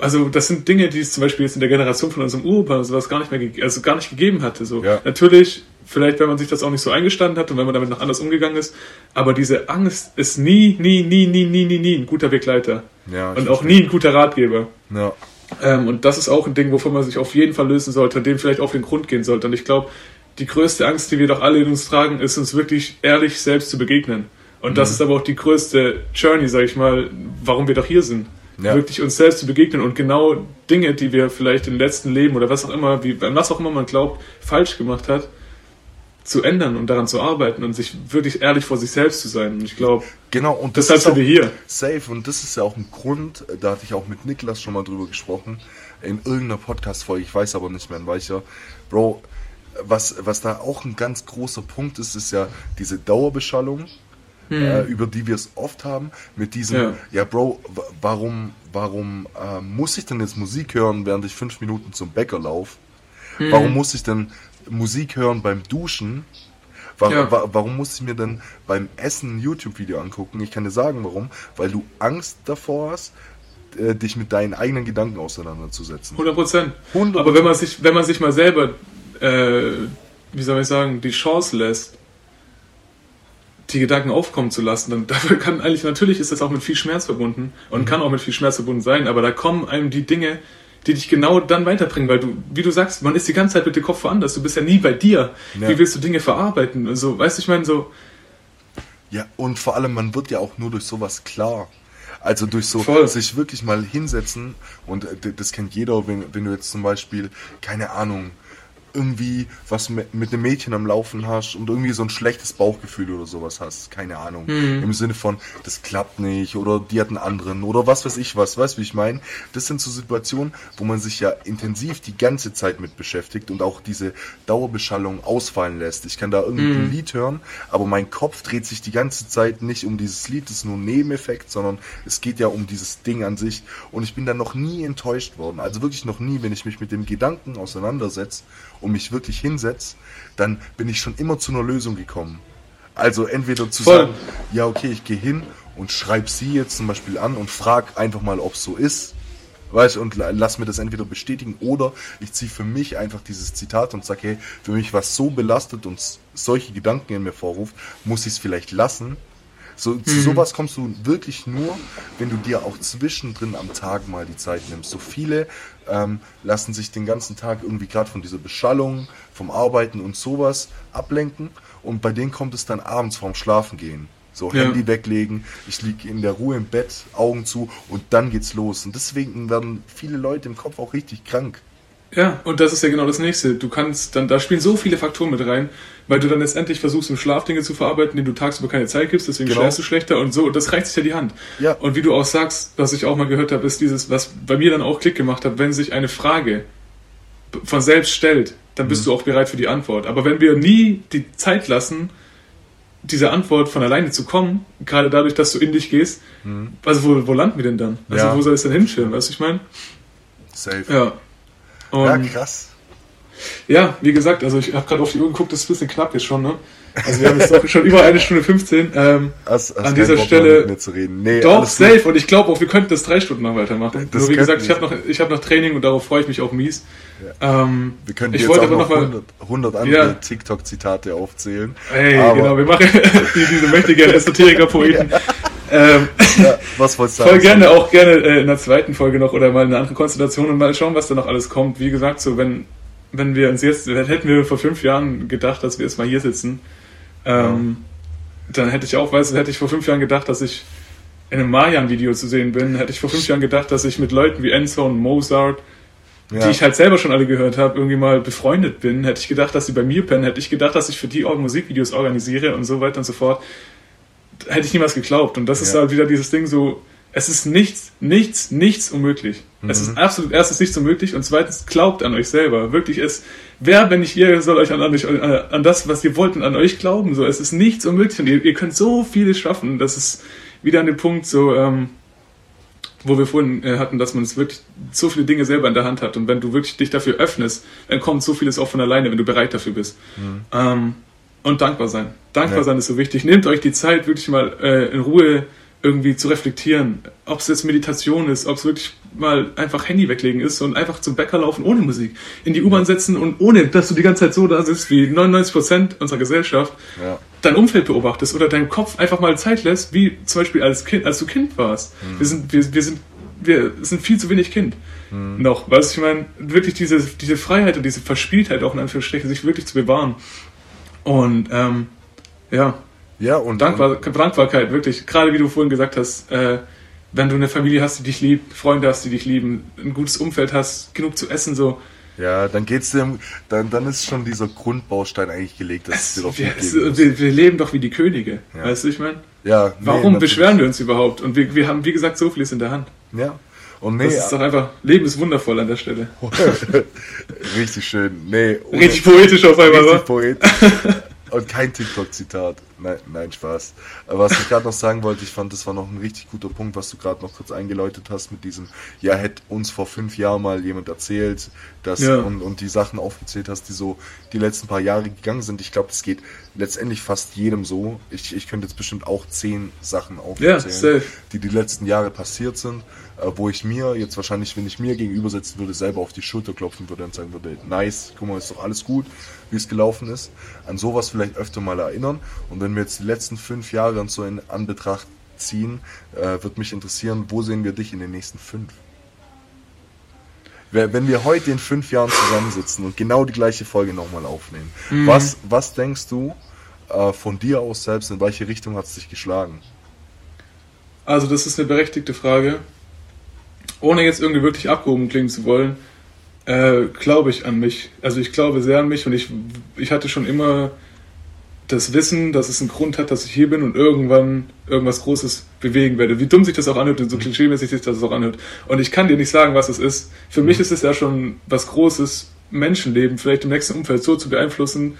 also das sind Dinge, die es zum Beispiel jetzt in der Generation von unserem Uropa und sowas gar nicht mehr, also gar nicht gegeben hatte. So. Ja. Natürlich, vielleicht wenn man sich das auch nicht so eingestanden hat und wenn man damit noch anders umgegangen ist, aber diese Angst ist nie, nie, nie, nie, nie, nie, nie ein guter Begleiter. Ja, und auch nie ein guter Ratgeber. Ja, Ähm, und das ist auch ein Ding, wovon man sich auf jeden Fall lösen sollte und dem vielleicht auf den Grund gehen sollte. Und ich glaube, die größte Angst, die wir doch alle in uns tragen, ist uns wirklich ehrlich selbst zu begegnen. Und Mhm. das ist aber auch die größte Journey, sag ich mal, warum wir doch hier sind. Ja. Wirklich uns selbst zu begegnen und genau Dinge, die wir vielleicht im letzten Leben oder was auch immer, wie, was auch immer man glaubt, falsch gemacht hat, zu ändern und daran zu arbeiten und sich wirklich ehrlich vor sich selbst zu sein. Und ich glaube, genau. Und das deshalb sind wir hier. safe. Und das ist ja auch ein Grund, da hatte ich auch mit Niklas schon mal drüber gesprochen, in irgendeiner Podcast-Folge, ich weiß aber nicht mehr in welcher. Bro, was, was da auch ein ganz großer Punkt ist, ist ja diese Dauerbeschallung. äh, über die wir es oft haben, mit diesem, Ja. ja, Bro, wa- warum, warum äh, muss ich denn jetzt Musik hören, während ich fünf Minuten zum Bäcker laufe? Hm. Warum muss ich denn Musik hören beim Duschen? Warum, Ja. wa warum muss ich mir denn beim Essen ein YouTube-Video angucken? Ich kann dir sagen, warum. Weil du Angst davor hast, äh, dich mit deinen eigenen Gedanken auseinanderzusetzen. 100 Prozent. 100%. Aber wenn man sich, wenn man sich mal selber, äh, wie soll ich sagen, die Chance lässt, die Gedanken aufkommen zu lassen, dann <laughs> dafür kann eigentlich, natürlich ist das auch mit viel Schmerz verbunden und kann auch mit viel Schmerz verbunden sein, aber da kommen einem die Dinge, die dich genau dann weiterbringen, weil du, wie du sagst, man ist die ganze Zeit mit dem Kopf woanders, du bist ja nie bei dir. Ja. Wie willst du Dinge verarbeiten? Also, weißt du, ich meine, so, Ja, und vor allem, man wird ja auch nur durch sowas klar. Also durch so Voll. sich wirklich mal hinsetzen und äh, das kennt jeder, wenn, wenn du jetzt zum Beispiel, keine Ahnung, irgendwie was mit, mit einem Mädchen am Laufen hast und irgendwie so ein schlechtes Bauchgefühl oder sowas hast, keine Ahnung. Im Sinne von, das klappt nicht oder die hat einen anderen oder was weiß ich was, weißt du, wie ich meine? Das sind so Situationen, wo man sich ja intensiv die ganze Zeit mit beschäftigt und auch diese Dauerbeschallung ausfallen lässt. Ich kann da irgendwie ein Lied hören, aber mein Kopf dreht sich die ganze Zeit nicht um dieses Lied, das ist nur ein Nebeneffekt, sondern es geht ja um dieses Ding an sich und ich bin da noch nie enttäuscht worden. Also wirklich noch nie, wenn ich mich mit dem Gedanken auseinandersetze und mich wirklich hinsetze, dann bin ich schon immer zu einer Lösung gekommen. Also entweder zu Voll. sagen, ja okay, ich gehe hin und schreibe sie jetzt zum Beispiel an und frag einfach mal, ob es so ist. Weißt du, und la- lass mir das entweder bestätigen oder ich ziehe für mich einfach dieses Zitat und sage, hey, für mich was so belastet und solche Gedanken in mir vorruft, muss ich es vielleicht lassen. So, Zu sowas kommst du wirklich nur, wenn du dir auch zwischendrin am Tag mal die Zeit nimmst. So viele ähm, lassen sich den ganzen Tag irgendwie gerade von dieser Beschallung, vom Arbeiten und sowas ablenken und bei denen kommt es dann abends vorm Schlafen gehen. So Ja. Handy weglegen, ich liege in der Ruhe im Bett, Augen zu und dann geht's los. Und deswegen werden viele Leute im Kopf auch richtig krank. Ja, und das ist ja genau das nächste. Du kannst dann, da spielen so viele Faktoren mit rein, weil du dann letztendlich versuchst, im Schlaf Dinge zu verarbeiten, denen du tagsüber keine Zeit gibst, deswegen Genau. schläfst du schlechter und so, das reicht sich ja die Hand. Ja. Und wie du auch sagst, was ich auch mal gehört habe, ist dieses, was bei mir dann auch Klick gemacht hat, wenn sich eine Frage von selbst stellt, dann bist du auch bereit für die Antwort. Aber wenn wir nie die Zeit lassen, diese Antwort von alleine zu kommen, gerade dadurch, dass du in dich gehst, also wo, wo landen wir denn dann? Also Ja. wo soll es denn hinführen, weißt du, ich meine? Safe. Ja. Und Ja, krass. Ja, wie gesagt, also ich habe gerade auf die Uhr geguckt, das ist ein bisschen knapp jetzt schon, ne? Also wir haben jetzt doch schon über eine Stunde 15. Ähm, Hast, hast An dieser Bock Stelle- mit zu reden. Nee, doch, alles gut. safe. Und ich glaube auch, wir könnten das drei Stunden noch weitermachen. Das Nur wie gesagt, ich habe noch, ich hab noch Training und darauf freue ich mich auch mies. Ähm, Wir können ich jetzt wollte auch aber noch noch mal- 100, 100 andere Ja. TikTok-Zitate aufzählen. Ey, Aber- genau, wir machen <laughs> die, diese mächtigen Esoteriker-Poeten. <laughs> ähm, Ja, was wolltest du <laughs> voll sagen? gerne, auch gerne äh, in der zweiten Folge noch oder mal eine andere Konstellation und mal schauen, was da noch alles kommt. Wie gesagt, so wenn, wenn wir uns jetzt, hätten wir vor fünf Jahren gedacht, dass wir jetzt mal hier sitzen, ähm, dann hätte ich auch, weißt du, hätte ich vor fünf Jahren gedacht, dass ich in einem Mayan-Video zu sehen bin, hätte ich vor fünf Jahren gedacht, dass ich mit Leuten wie Enzo und Mozart, Ja. die ich halt selber schon alle gehört habe, irgendwie mal befreundet bin, hätte ich gedacht, dass sie bei mir pennen, hätte ich gedacht, dass ich für die auch Musikvideos organisiere und so weiter und so fort. Hätte ich niemals geglaubt. Und das ist Ja. halt wieder dieses Ding so, es ist nichts, nichts, nichts unmöglich. Es ist absolut erstens nichts unmöglich und zweitens glaubt an euch selber. Wirklich, es, wer, wenn nicht ihr, soll euch an, an, euch, an, das, was ihr wollt und an euch glauben. So, es ist nichts unmöglich und ihr, ihr könnt so vieles schaffen. Das ist wieder an dem Punkt so, ähm, wo wir vorhin äh, hatten, dass man es wirklich so viele Dinge selber in der Hand hat und wenn du wirklich dich dafür öffnest, dann kommt so vieles auch von alleine, wenn du bereit dafür bist. Ähm, und dankbar sein. Dankbar Ja. sein ist so wichtig. Nehmt euch die Zeit, wirklich mal äh, in Ruhe irgendwie zu reflektieren. Ob es jetzt Meditation ist, ob es wirklich mal einfach Handy weglegen ist und einfach zum Bäcker laufen ohne Musik. In die U-Bahn setzen und ohne, dass du die ganze Zeit so da sitzt wie 99% unserer Gesellschaft Ja. dein Umfeld beobachtest oder deinem Kopf einfach mal Zeit lässt, wie zum Beispiel als Kind, als du Kind warst. Wir sind, wir, wir sind, wir sind viel zu wenig Kind. Noch. Weißt du, ich meine, wirklich diese, diese Freiheit und diese Verspieltheit auch in Anführungsstrichen, sich wirklich zu bewahren. Und, ähm, ja, Ja, und, Dankbar, und Dankbarkeit, wirklich. Gerade wie du vorhin gesagt hast, äh, wenn du eine Familie hast, die dich liebt, Freunde hast, die dich lieben, ein gutes Umfeld hast, genug zu essen, so. ja, dann geht's dem, dann, dann ist schon dieser Grundbaustein eigentlich gelegt, dass es dir doch wir, es, wir, wir leben doch wie die Könige. Ja. Weißt du, ich meine? Ja, Warum beschweren wir uns überhaupt? Und wir, wir haben, wie gesagt, so vieles in der Hand. Ja. Und nee, Das ist doch einfach, Leben ist wundervoll an der Stelle. <laughs> richtig schön. Nee, <laughs> Richtig poetisch auf einmal, richtig wa? poetisch. Und kein TikTok-Zitat. Nein, nein, Spaß. Was ich gerade noch sagen wollte, ich fand, das war noch ein richtig guter Punkt, was du gerade noch kurz eingeläutet hast mit diesem, ja, hätte uns vor fünf Jahren mal jemand erzählt, dass Ja. und, und die Sachen aufgezählt hast, die so die letzten paar Jahre gegangen sind. Ich glaube, das geht letztendlich fast jedem so. Ich, ich könnte jetzt bestimmt auch zehn Sachen aufzählen, safe. die die letzten Jahre passiert sind, äh, wo ich mir jetzt wahrscheinlich, wenn ich mir gegenüber sitzen würde, selber auf die Schulter klopfen würde und sagen würde, nice, guck mal, ist doch alles gut, wie es gelaufen ist. An sowas vielleicht öfter mal erinnern. Und wenn wir jetzt die letzten fünf Jahre so in Anbetracht ziehen, äh, wird mich interessieren, wo sehen wir dich in den nächsten fünf? Wenn wir heute in fünf Jahren zusammensitzen und genau die gleiche Folge nochmal aufnehmen, was, was denkst du äh, von dir aus selbst, in welche Richtung hat es dich geschlagen? Also, das ist eine berechtigte Frage. Ohne jetzt irgendwie wirklich abgehoben klingen zu wollen, äh, glaube ich an mich. Also, ich glaube sehr an mich und ich, ich hatte schon immer das Wissen, dass es einen Grund hat, dass ich hier bin und irgendwann irgendwas Großes bewegen werde. Wie dumm sich das auch anhört und so klischeemäßig sich das auch anhört. Und ich kann dir nicht sagen, was es ist. Für mich ist es ja schon was Großes, Menschenleben vielleicht im nächsten Umfeld so zu beeinflussen,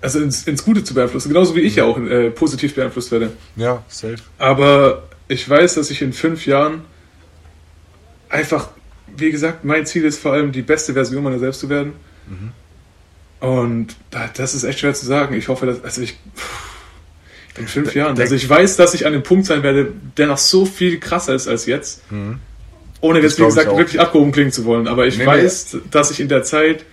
also ins, ins Gute zu beeinflussen, genauso wie ich ja auch äh, positiv beeinflusst werde. Ja, safe. Aber ich weiß, dass ich in fünf Jahren einfach, wie gesagt, mein Ziel ist vor allem die beste Version meiner selbst zu werden. Und da- das ist echt schwer zu sagen. Ich hoffe, dass, also ich, in fünf De- Jahren, also ich weiß, dass ich an dem Punkt sein werde, der noch so viel krasser ist als jetzt. Ohne Das jetzt, wie gesagt, wirklich abgehoben klingen zu wollen. Aber ich Nee, nee. weiß, dass ich in der Zeit,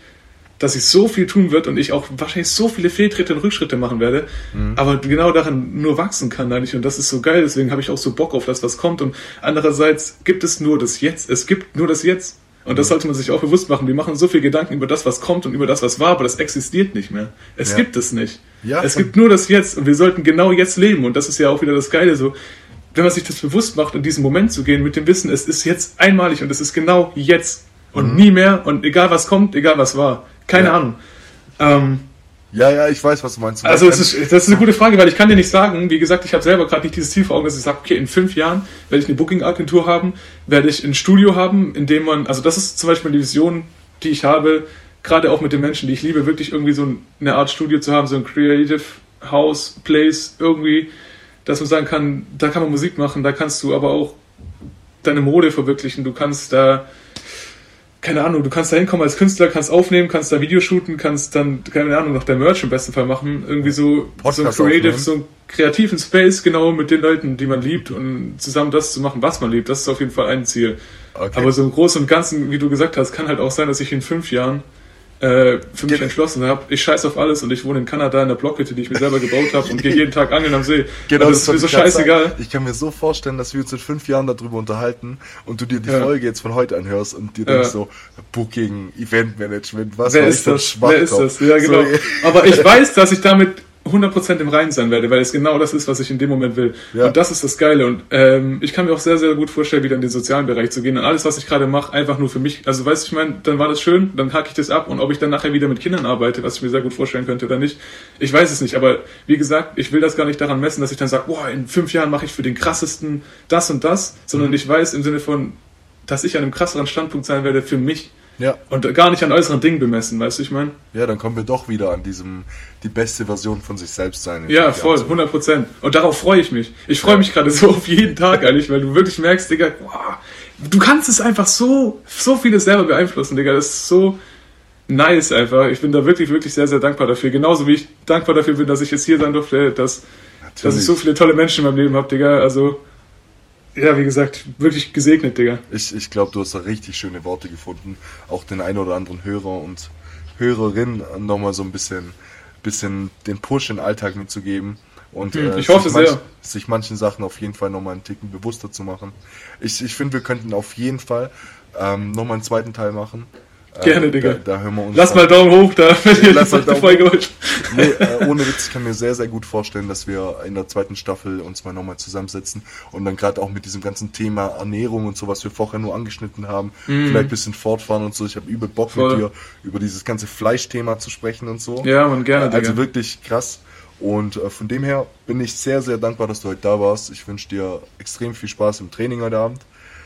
dass ich so viel tun wird und ich auch wahrscheinlich so viele Fehltritte und Rückschritte machen werde, Mhm. aber genau daran nur wachsen kann eigentlich. Und das ist so geil, deswegen habe ich auch so Bock auf das, was kommt. Und andererseits gibt es nur das Jetzt. Es gibt nur das Jetzt. Und Mhm. das sollte man sich auch bewusst machen. Wir machen so viel Gedanken über das, was kommt und über das, was war, aber das existiert nicht mehr. Es Ja. gibt es nicht. Ja, es gibt nur das Jetzt und wir sollten genau jetzt leben. Und das ist ja auch wieder das Geile so. Wenn man sich das bewusst macht, in diesen Moment zu gehen, mit dem Wissen, es ist jetzt einmalig und es ist genau jetzt und nie mehr und egal was kommt, egal was war. Keine. Ja. Ahnung. Ähm, Ja, ja, ich weiß, was du meinst. also es ist, das ist eine gute Frage, weil ich kann dir nicht sagen, wie gesagt, ich habe selber gerade nicht dieses Ziel vor Augen, dass ich sage, okay, in fünf Jahren werde ich eine Booking-Agentur haben, werde ich ein Studio haben, in dem man, also das ist zum Beispiel die Vision, die ich habe, gerade auch mit den Menschen, die ich liebe, wirklich irgendwie so eine Art Studio zu haben, so ein Creative House, Place, irgendwie, dass man sagen kann, da kann man Musik machen, da kannst du aber auch deine Mode verwirklichen, du kannst da keine Ahnung, du kannst da hinkommen als Künstler, kannst aufnehmen, kannst da Video shooten, kannst dann, keine Ahnung, noch dein Merch im besten Fall machen. Irgendwie so, Podcast so ein Creative, aufnehmen. so einen kreativen Space, genau, mit den Leuten, die man liebt und zusammen das zu machen, was man liebt. Das ist auf jeden Fall ein Ziel. Okay. Aber so im Großen und Ganzen, wie du gesagt hast, kann halt auch sein, dass ich in fünf Jahren äh, für mich Ge- entschlossen habe, ich scheiß auf alles und ich wohne in Kanada in der Blockhütte, die ich mir selber gebaut habe und gehe <laughs> jeden Tag angeln am See. Genau, und das ist mir so scheißegal. sagen. Ich kann mir so vorstellen, dass wir uns in fünf Jahren darüber unterhalten und du dir die Ja. Folge jetzt von heute anhörst und dir Ja. denkst so, Booking, Eventmanagement, was Wer ist das? Wer ist das? Ja, genau. So, <laughs> Aber ich weiß, dass ich damit 100% im Reinen sein werde, weil es genau das ist, was ich in dem Moment will. Ja. Und das ist das Geile. Und ähm, ich kann mir auch sehr, sehr gut vorstellen, wieder in den sozialen Bereich zu gehen. Und alles, was ich gerade mache, einfach nur für mich. Also, weißt du, ich meine, dann war das schön, dann hacke ich das ab. Und ob ich dann nachher wieder mit Kindern arbeite, was ich mir sehr gut vorstellen könnte oder nicht, ich weiß es nicht. Aber wie gesagt, ich will das gar nicht daran messen, dass ich dann sage, boah, in fünf Jahren mache ich für den krassesten das und das, sondern Mhm. ich weiß im Sinne von, dass ich an einem krasseren Standpunkt sein werde für mich. Ja. Und gar nicht an äußeren Dingen bemessen, weißt du, ich meine? ja, dann kommen wir doch wieder an diesem, die beste Version von sich selbst sein. in Ja, voll, Jahren zu. 100 Prozent. Und darauf freue ich mich. Ich freue mich gerade so auf jeden Tag eigentlich, weil du wirklich merkst, Digga, boah, du kannst es einfach so, so vieles selber beeinflussen, Digga. Das ist so nice einfach. Ich bin da wirklich, wirklich sehr, sehr dankbar dafür. Genauso wie ich dankbar dafür bin, dass ich jetzt hier sein durfte, dass, dass ich so viele tolle Menschen in meinem Leben habe, Digga. Also, ja, wie gesagt, wirklich gesegnet, Digga. Ich, ich glaube, du hast da richtig schöne Worte gefunden. Auch den ein oder anderen Hörer und Hörerin nochmal so ein bisschen, bisschen den Push in den Alltag mitzugeben. Und Hm, äh, ich hoffe sich, manch, sehr. sich manchen Sachen auf jeden Fall nochmal einen Ticken bewusster zu machen. Ich, ich finde, wir könnten auf jeden Fall ähm, nochmal einen zweiten Teil machen. Äh, Gerne, Digga. Da, da hören wir uns Lass mal Daumen hoch da, wenn ihr die lass zweite Daumen Folge wollt. Nee, äh, ohne Witz, ich kann mir sehr, sehr gut vorstellen, dass wir in der zweiten Staffel uns mal nochmal zusammensetzen und dann gerade auch mit diesem ganzen Thema Ernährung und so, was wir vorher nur angeschnitten haben, vielleicht ein bisschen fortfahren und so. Ich habe übel Bock. Voll. mit dir über dieses ganze Fleischthema zu sprechen und so. Ja, man, gerne, Digga. Also wirklich krass. Und äh, von dem her bin ich sehr, sehr dankbar, dass du heute da warst. Ich wünsche dir extrem viel Spaß im Training heute Abend.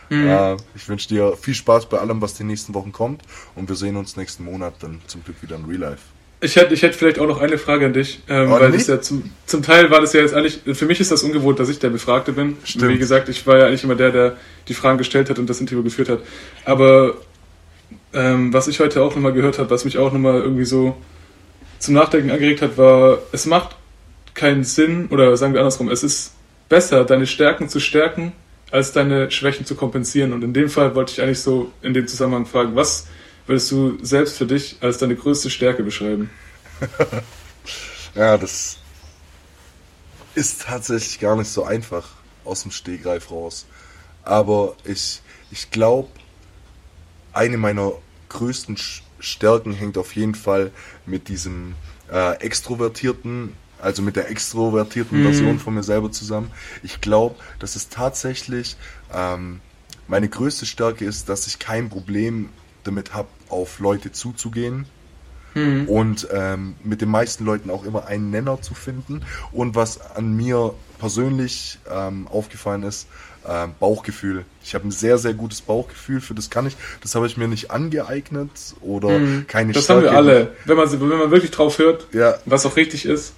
Mhm. Äh, ich wünsche dir viel Spaß bei allem, was die nächsten Wochen kommt. Und wir sehen uns nächsten Monat dann zum Glück wieder in Real Life. Ich hätte, ich hätte vielleicht auch noch eine Frage an dich, ähm, Oh, weil das ja zum, zum Teil war das ja jetzt eigentlich, für mich ist das ungewohnt, dass ich der Befragte bin. Stimmt. Wie gesagt, ich war ja eigentlich immer der, der die Fragen gestellt hat und das Interview geführt hat. Aber ähm, was ich heute auch nochmal gehört habe, was mich auch nochmal irgendwie so zum Nachdenken angeregt hat, war, es macht keinen Sinn, oder sagen wir andersrum, es ist besser, deine Stärken zu stärken, als deine Schwächen zu kompensieren. Und in dem Fall wollte ich eigentlich so in dem Zusammenhang fragen, was würdest du selbst für dich als deine größte Stärke beschreiben? <laughs> Ja, das ist tatsächlich gar nicht so einfach aus dem Stegreif raus. Aber ich, ich glaube, eine meiner größten Stärken hängt auf jeden Fall mit diesem äh, extrovertierten, also mit der extrovertierten Mhm. Version von mir selber zusammen. Ich glaube, dass es tatsächlich ähm, meine größte Stärke ist, dass ich kein Problem damit habe, auf Leute zuzugehen und ähm, mit den meisten Leuten auch immer einen Nenner zu finden. Und was an mir persönlich ähm, aufgefallen ist, ähm, Bauchgefühl. Ich habe ein sehr, sehr gutes Bauchgefühl, für das kann ich, das habe ich mir nicht angeeignet oder keine Mhm. Das haben wir Stärke. alle. Wenn man, wenn man wirklich drauf hört, Ja, was auch richtig ist.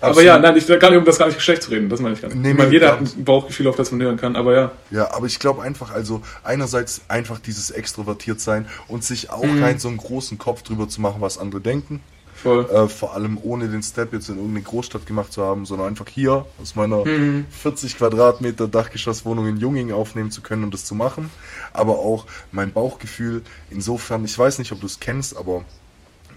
Aber ja, nein, ich will gar nicht, um das gar nicht schlecht zu reden, das meine ich gar nicht. Nee, ich meine, jeder hat ein Bauchgefühl, auf das man hören kann, aber ja. Ja, aber ich glaube einfach, also einerseits einfach dieses extrovertiert sein und sich auch Mhm. keinen so einen großen Kopf drüber zu machen, was andere denken. Voll. Äh, vor allem ohne den Step jetzt in irgendeine Großstadt gemacht zu haben, sondern einfach hier aus meiner Mhm. 40 Quadratmeter Dachgeschosswohnung in Junging aufnehmen zu können und das zu machen. Aber auch mein Bauchgefühl insofern, ich weiß nicht, ob du es kennst, aber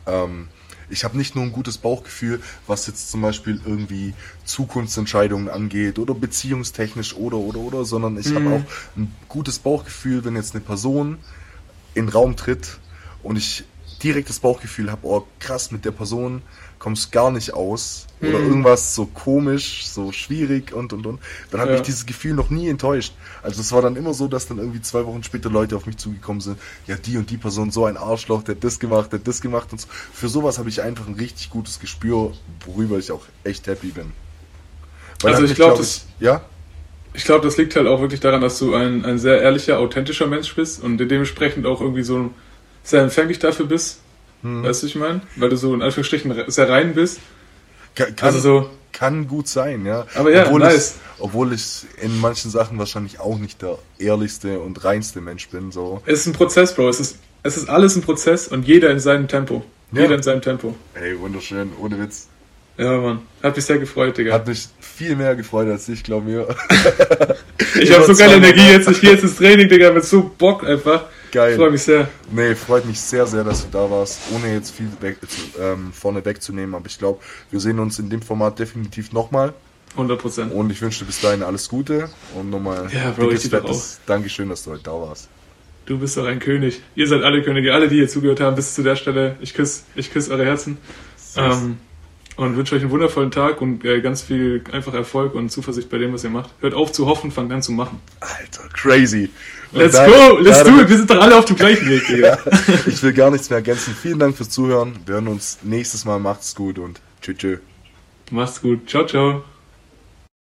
ähm, ich habe nicht nur ein gutes Bauchgefühl, was jetzt zum Beispiel irgendwie Zukunftsentscheidungen angeht oder beziehungstechnisch oder oder oder, sondern ich habe auch ein gutes Bauchgefühl, wenn jetzt eine Person in den Raum tritt und ich direkt das Bauchgefühl habe, oh krass, mit der Person kommst gar nicht aus oder irgendwas so komisch, so schwierig und und und, dann hat Ja. mich dieses Gefühl noch nie enttäuscht. Also es war dann immer so, dass dann irgendwie zwei Wochen später Leute auf mich zugekommen sind, ja die und die Person so ein Arschloch, der hat das gemacht, der hat das gemacht und so. Für sowas habe ich einfach ein richtig gutes Gespür, worüber ich auch echt happy bin. Also hat ich mich, glaub, glaub das- ja, Ich glaube, das liegt halt auch wirklich daran, dass du ein, ein sehr ehrlicher, authentischer Mensch bist und dementsprechend auch irgendwie so sehr empfänglich dafür bist. Hm. Weißt du, ich meine? Weil du so in Anführungsstrichen sehr rein bist. kann, Also so, kann gut sein, ja. Aber ja, obwohl nice. Ich, obwohl ich in manchen Sachen wahrscheinlich auch nicht der ehrlichste und reinste Mensch bin, so. es ist ein Prozess, Bro. Es ist, es ist alles ein Prozess und jeder in seinem Tempo. Ja. Jeder in seinem Tempo. Ey, wunderschön, ohne Witz. Ja, Mann. Hat mich sehr gefreut, Digga. Hat mich viel mehr gefreut als <laughs> ich, glaube mir. ich habe so geile Energie jetzt. Ich gehe jetzt ins Training, Digga, mit so Bock einfach. Geil. Ich freue mich sehr. Nee, freut mich sehr, sehr, dass du da warst, ohne jetzt viel weg, ähm, vorne wegzunehmen. Aber ich glaube, wir sehen uns in dem Format definitiv nochmal. 100 Prozent. Und ich wünsche dir bis dahin alles Gute. Und nochmal Ja, Bro, dickes, fettes Dankeschön, dass du heute da warst. Du bist doch ein König. Ihr seid alle Könige. Alle, die hier zugehört haben, bis zu der Stelle. Ich küsse ich küss eure Herzen. Ähm, und wünsche euch einen wundervollen Tag und äh, ganz viel einfach Erfolg und Zuversicht bei dem, was ihr macht. Hört auf zu hoffen, fangt an zu machen. Alter, crazy. Let's da- go, let's do it. Wir sind doch alle auf dem gleichen Weg, Digga. <laughs> Ich will gar nichts mehr ergänzen. Vielen Dank fürs Zuhören. Wir hören uns nächstes Mal. Macht's gut und tschüss. tschüss. Macht's gut. Ciao, ciao.